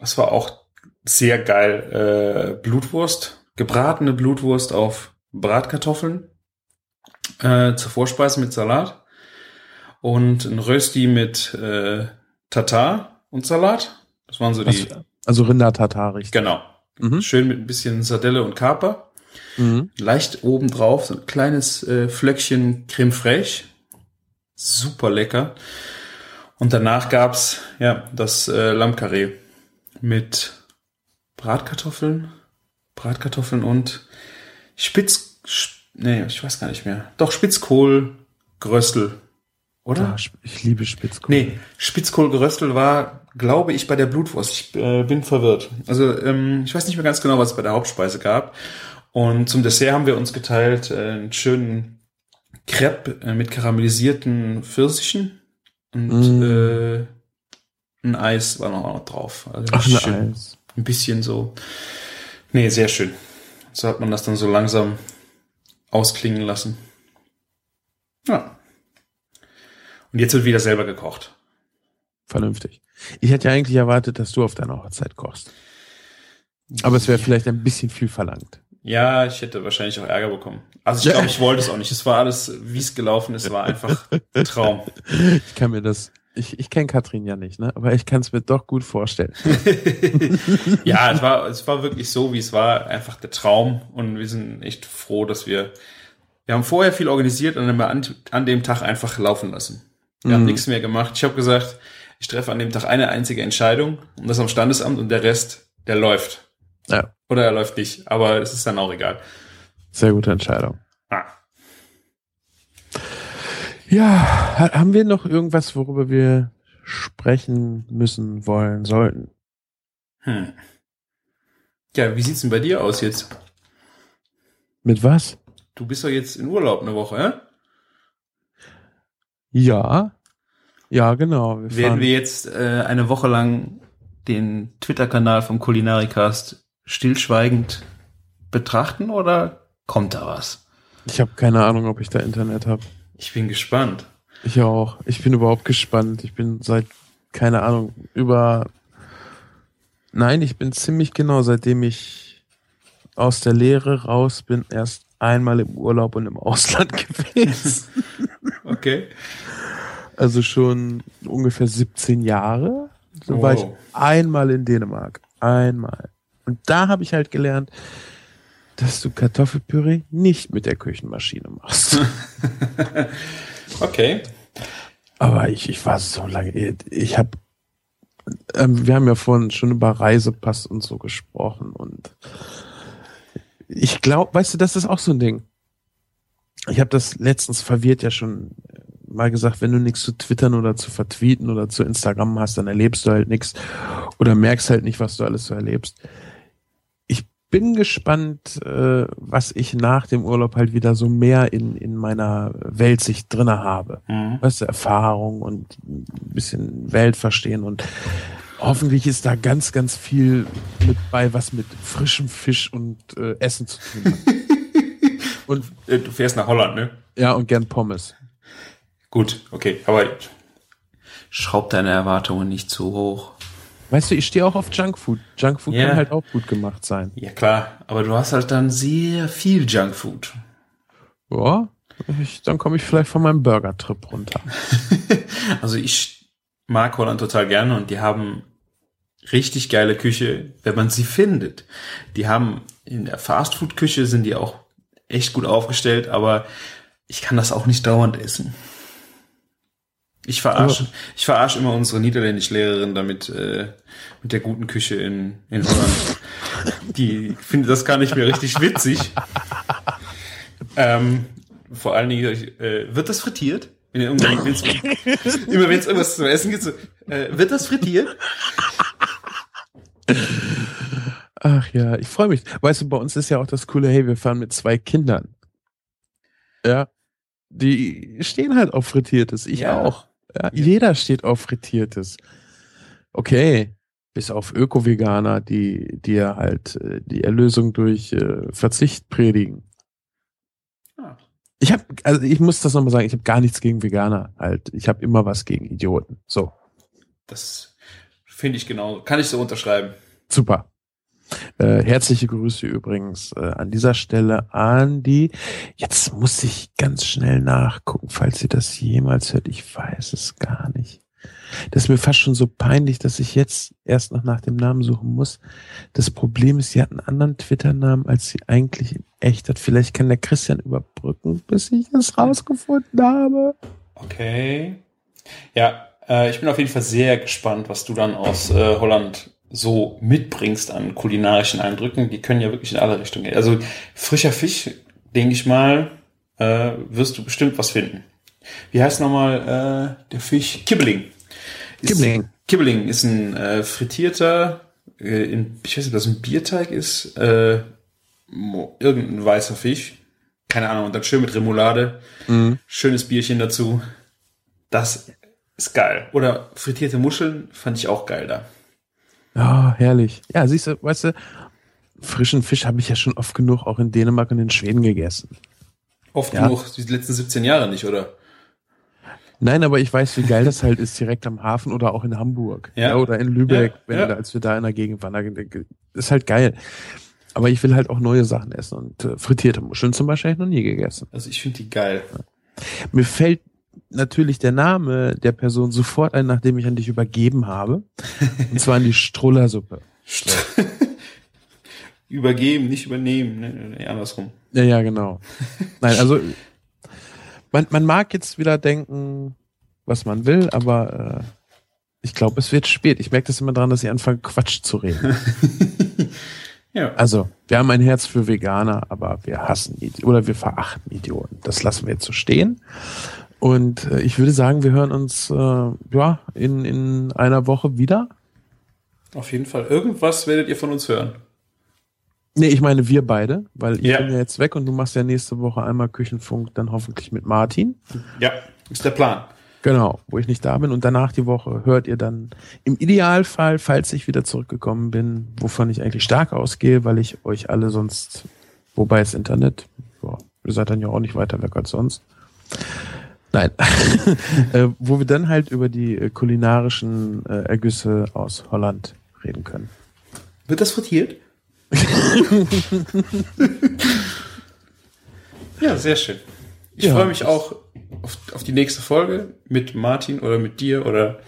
es war auch sehr geil. Äh, Blutwurst, gebratene Blutwurst auf Bratkartoffeln äh, zur Vorspeise mit Salat und ein Rösti mit äh, Tatar und Salat. Das waren so die, also Rinder-Tatar, richtig. genau. Mhm. Schön mit ein bisschen Sardelle und Kaper Mhm. leicht obendrauf so ein kleines äh, Flöckchen Creme fraiche. Super lecker. Und danach gab's ja das äh, Lammkarree mit Bratkartoffeln, Bratkartoffeln und Spitz, Sp nee, ich weiß gar nicht mehr. Doch Spitzkohl, Gröstel, oder? Ah, ich liebe Spitzkohl. Nee, Spitzkohlgeröstel war, glaube ich, bei der Blutwurst. Ich äh, bin verwirrt. Also ähm, ich weiß nicht mehr ganz genau, was es bei der Hauptspeise gab. Und zum Dessert haben wir uns geteilt äh, einen schönen Crepe äh, mit karamellisierten Pfirsichen und Mm. äh, ein Eis war noch, auch noch drauf. Also Ach, ein schön. Eis. Ein bisschen so. Nee, sehr schön. So hat man das dann so langsam ausklingen lassen. Ja. Und jetzt wird wieder selber gekocht. Vernünftig. Ich hätte ja eigentlich erwartet, dass du auf deiner Hochzeit kochst. Aber es wäre vielleicht ein bisschen viel verlangt. Ja, ich hätte wahrscheinlich auch Ärger bekommen. Also ich glaube, ich wollte es auch nicht. Es war alles, wie es gelaufen ist, war einfach ein Traum. *laughs* Ich kann mir das, ich, ich kenne Katrin ja nicht, ne? Aber ich kann es mir doch gut vorstellen. *laughs* ja, es war, es war wirklich so, wie es war, einfach der Traum. Und wir sind echt froh, dass wir, wir haben vorher viel organisiert und dann an, an dem Tag einfach laufen lassen. Wir haben Mhm. nichts mehr gemacht. Ich habe gesagt, ich treffe an dem Tag eine einzige Entscheidung und das am Standesamt und der Rest, der läuft. Ja, Oder er läuft nicht, aber es ist dann auch egal. sehr gute Entscheidung. Ah. Ja, ha- haben wir noch irgendwas, worüber wir sprechen müssen, wollen, sollten? Hm. Ja, wie sieht's denn bei dir aus jetzt? Mit was? Du bist doch jetzt in Urlaub eine Woche, hä? Ja. Ja, genau. Wir Werden wir jetzt äh, eine Woche lang den Twitter-Kanal vom Kulinarikast stillschweigend betrachten oder kommt da was? ich habe keine Ahnung, ob ich da Internet habe. Ich bin gespannt. Ich auch. Ich bin überhaupt gespannt. Ich bin seit, keine Ahnung, über. Nein, ich bin ziemlich genau, seitdem ich aus der Lehre raus bin, erst einmal im Urlaub und im Ausland *laughs* gewesen. Okay. Also schon ungefähr 17 Jahre. So war ich einmal in Dänemark. Einmal. Und da habe ich halt gelernt, dass du Kartoffelpüree nicht mit der Küchenmaschine machst. *laughs* Okay. Aber ich, ich war so lange, ich habe, ähm, wir haben ja vorhin schon über Reisepass und so gesprochen und ich glaube, weißt du, das ist auch so ein Ding. Ich habe das letztens verwirrt ja schon mal gesagt, wenn du nichts zu twittern oder zu vertweeten oder zu Instagram hast, dann erlebst du halt nichts oder merkst halt nicht, was du alles so erlebst. Ich bin gespannt, äh, was ich nach dem Urlaub halt wieder so mehr in, in meiner Weltsicht drinne habe. Mhm. Weißt du, Erfahrung und ein bisschen Welt verstehen und hoffentlich ist da ganz, ganz viel mit bei, was mit frischem Fisch und äh, Essen zu tun hat. *laughs* und Äh, Du fährst nach Holland, ne? ja, und gern Pommes. Gut, okay, aber schraub deine Erwartungen nicht zu hoch. Weißt du, ich stehe auch auf Junkfood. Junkfood Ja. kann halt auch gut gemacht sein. Ja klar, aber du hast halt dann sehr viel Junkfood. Ja, ich, dann komme ich vielleicht von meinem Burger-Trip runter. *laughs* Also ich mag Holland total gerne und die haben richtig geile Küche, wenn man sie findet. Die haben in der Fastfood-Küche sind die auch echt gut aufgestellt, aber ich kann das auch nicht dauernd essen. Ich verarsche, ich verarsche immer unsere Niederländisch-Lehrerin damit, äh, mit der guten Küche in, in Holland. Die findet das gar nicht mehr richtig witzig. Ähm, vor allen Dingen, äh, wird das frittiert? Wenn immer wenn es irgendwas zum Essen gibt, so, äh, wird das frittiert? Ach ja, ich freue mich. Weißt du, bei uns ist ja auch das coole, hey, wir fahren mit zwei Kindern. Ja. Die stehen halt auf Frittiertes. Ich Ja. auch. Ja, Jeder steht auf Frittiertes. Okay. Bis auf Öko-Veganer, die, die ja halt äh, die Erlösung durch äh, Verzicht predigen. Ah. Ich habe, also ich muss das nochmal sagen, ich habe gar nichts gegen Veganer halt. Ich habe immer was gegen Idioten. So, Das finde ich genau. Kann ich so unterschreiben. super. Äh, herzliche Grüße übrigens äh, an dieser Stelle an die. Jetzt muss ich ganz schnell nachgucken, falls sie das jemals hört. Ich weiß es gar nicht. Das ist mir fast schon so peinlich, dass ich jetzt erst noch nach dem Namen suchen muss. Das Problem ist, sie hat einen anderen Twitter-Namen, als sie eigentlich in echt hat. Vielleicht kann der Christian überbrücken, bis ich es rausgefunden habe. Okay. Ja, äh, ich bin auf jeden Fall sehr gespannt, was du dann aus äh, Holland so mitbringst an kulinarischen Eindrücken. Die können ja wirklich in alle Richtungen gehen. Also frischer Fisch, denke ich mal, äh, wirst du bestimmt was finden. Wie heißt nochmal äh, der Fisch? Kibbeling. Ist- Kibbeling. Kibbeling ist ein äh, frittierter, äh, in, ich weiß nicht, ob das ein Bierteig ist, äh, irgendein weißer Fisch. Keine Ahnung, und dann schön mit Remoulade. Schönes Bierchen dazu. Das ist geil. Oder frittierte Muscheln fand ich auch geil da. Ja, herrlich. Ja, siehst du, weißt du, frischen Fisch habe ich ja schon oft genug auch in Dänemark und in Schweden gegessen. Oft Ja. genug, die letzten 17 Jahre nicht, oder? Nein, aber ich weiß, wie geil das halt ist, direkt am Hafen oder auch in Hamburg. Ja. oder in Lübeck, Ja, wenn ja. da- als wir da in der Gegend waren. da- Ist halt geil. Aber ich will halt auch neue Sachen essen und äh, frittierte Muscheln zum Beispiel habe ich noch nie gegessen. Also ich finde die geil. Mir fällt natürlich der Name der Person sofort ein, nachdem ich an dich übergeben habe. Und zwar an die Strullersuppe. *laughs* Übergeben, nicht übernehmen, ne? nee, andersrum. Ja, ja, genau. Nein, also man, man mag jetzt wieder denken, was man will, aber äh, ich glaube, es wird spät. Ich merke das immer daran, dass ich anfange, Quatsch zu reden. *laughs* Ja. Also, wir haben ein Herz für Veganer, aber wir hassen Idioten oder wir verachten Idioten. Das lassen wir jetzt so stehen. Und äh, ich würde sagen, wir hören uns äh, ja in, in einer Woche wieder. Auf jeden Fall. Irgendwas werdet ihr von uns hören. Nee, ich meine wir beide, weil ich Ja. bin ja jetzt weg und du machst ja nächste Woche einmal Küchenfunk, dann hoffentlich mit Martin. Ja, ist der Plan. Genau, wo ich nicht da bin. Und danach die Woche hört ihr dann im Idealfall, falls ich wieder zurückgekommen bin, wovon ich eigentlich stark ausgehe, weil ich euch alle sonst, wobei das Internet, ja, ihr seid dann ja auch nicht weiter weg als sonst. Nein, *laughs* äh, wo wir dann halt über die äh, kulinarischen äh, Ergüsse aus Holland reden können. Wird das frittiert? *laughs* ja, sehr schön. Ich Ja. freue mich auch auf, auf die nächste Folge mit Martin oder mit dir oder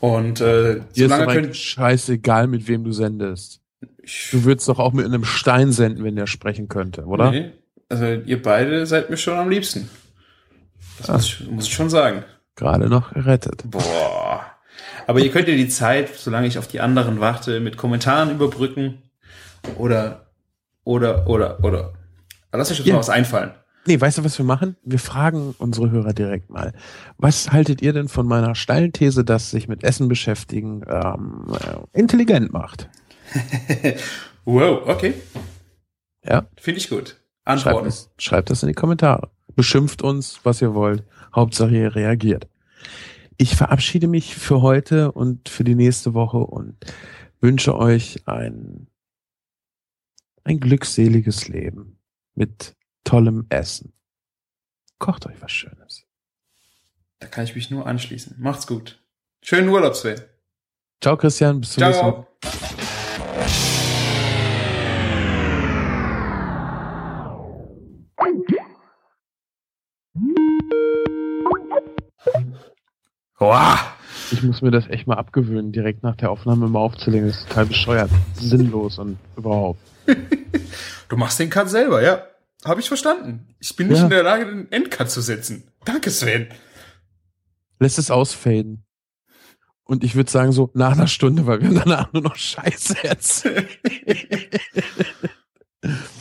und äh, Dir ist solange eigentlich scheißegal, mit wem du sendest. ich, Du würdest doch auch mit einem Stein senden, wenn der sprechen könnte, oder? Nee, also ihr beide seid mir schon am liebsten. Das muss, ich, muss ich schon sagen. Gerade noch gerettet. Boah. Aber ihr könnt ja die Zeit, solange ich auf die anderen warte, mit Kommentaren überbrücken oder oder oder oder. Aber Lass euch jetzt Ja. mal was einfallen. Nee, weißt du, was wir machen? Wir fragen unsere Hörer direkt mal. Was haltet ihr denn von meiner steilen These, dass sich mit Essen beschäftigen ähm, äh, intelligent macht? *laughs* Wow, okay. Ja. Finde ich gut. Schreibt Antworten. das, schreibt das in die Kommentare. Beschimpft uns, was ihr wollt. Hauptsache ihr reagiert. Ich verabschiede mich für heute und für die nächste Woche und wünsche euch ein, ein glückseliges Leben mit tollem Essen. Kocht euch was Schönes. Da kann ich mich nur anschließen. Macht's gut. Schönen Urlaub, Sven. Ciao Christian, bis zum nächsten Mal. Wow. Ich muss mir das echt mal abgewöhnen, direkt nach der Aufnahme immer aufzulegen. Das ist total bescheuert, sinnlos und überhaupt. Du machst den Cut selber, ja. Habe ich verstanden. Ich bin nicht Ja. in der Lage, den Endcut zu setzen. Danke, Sven. Lässt es ausfaden. Und ich würde sagen so nach einer Stunde, weil wir danach nur noch Scheiße erzählen. *laughs*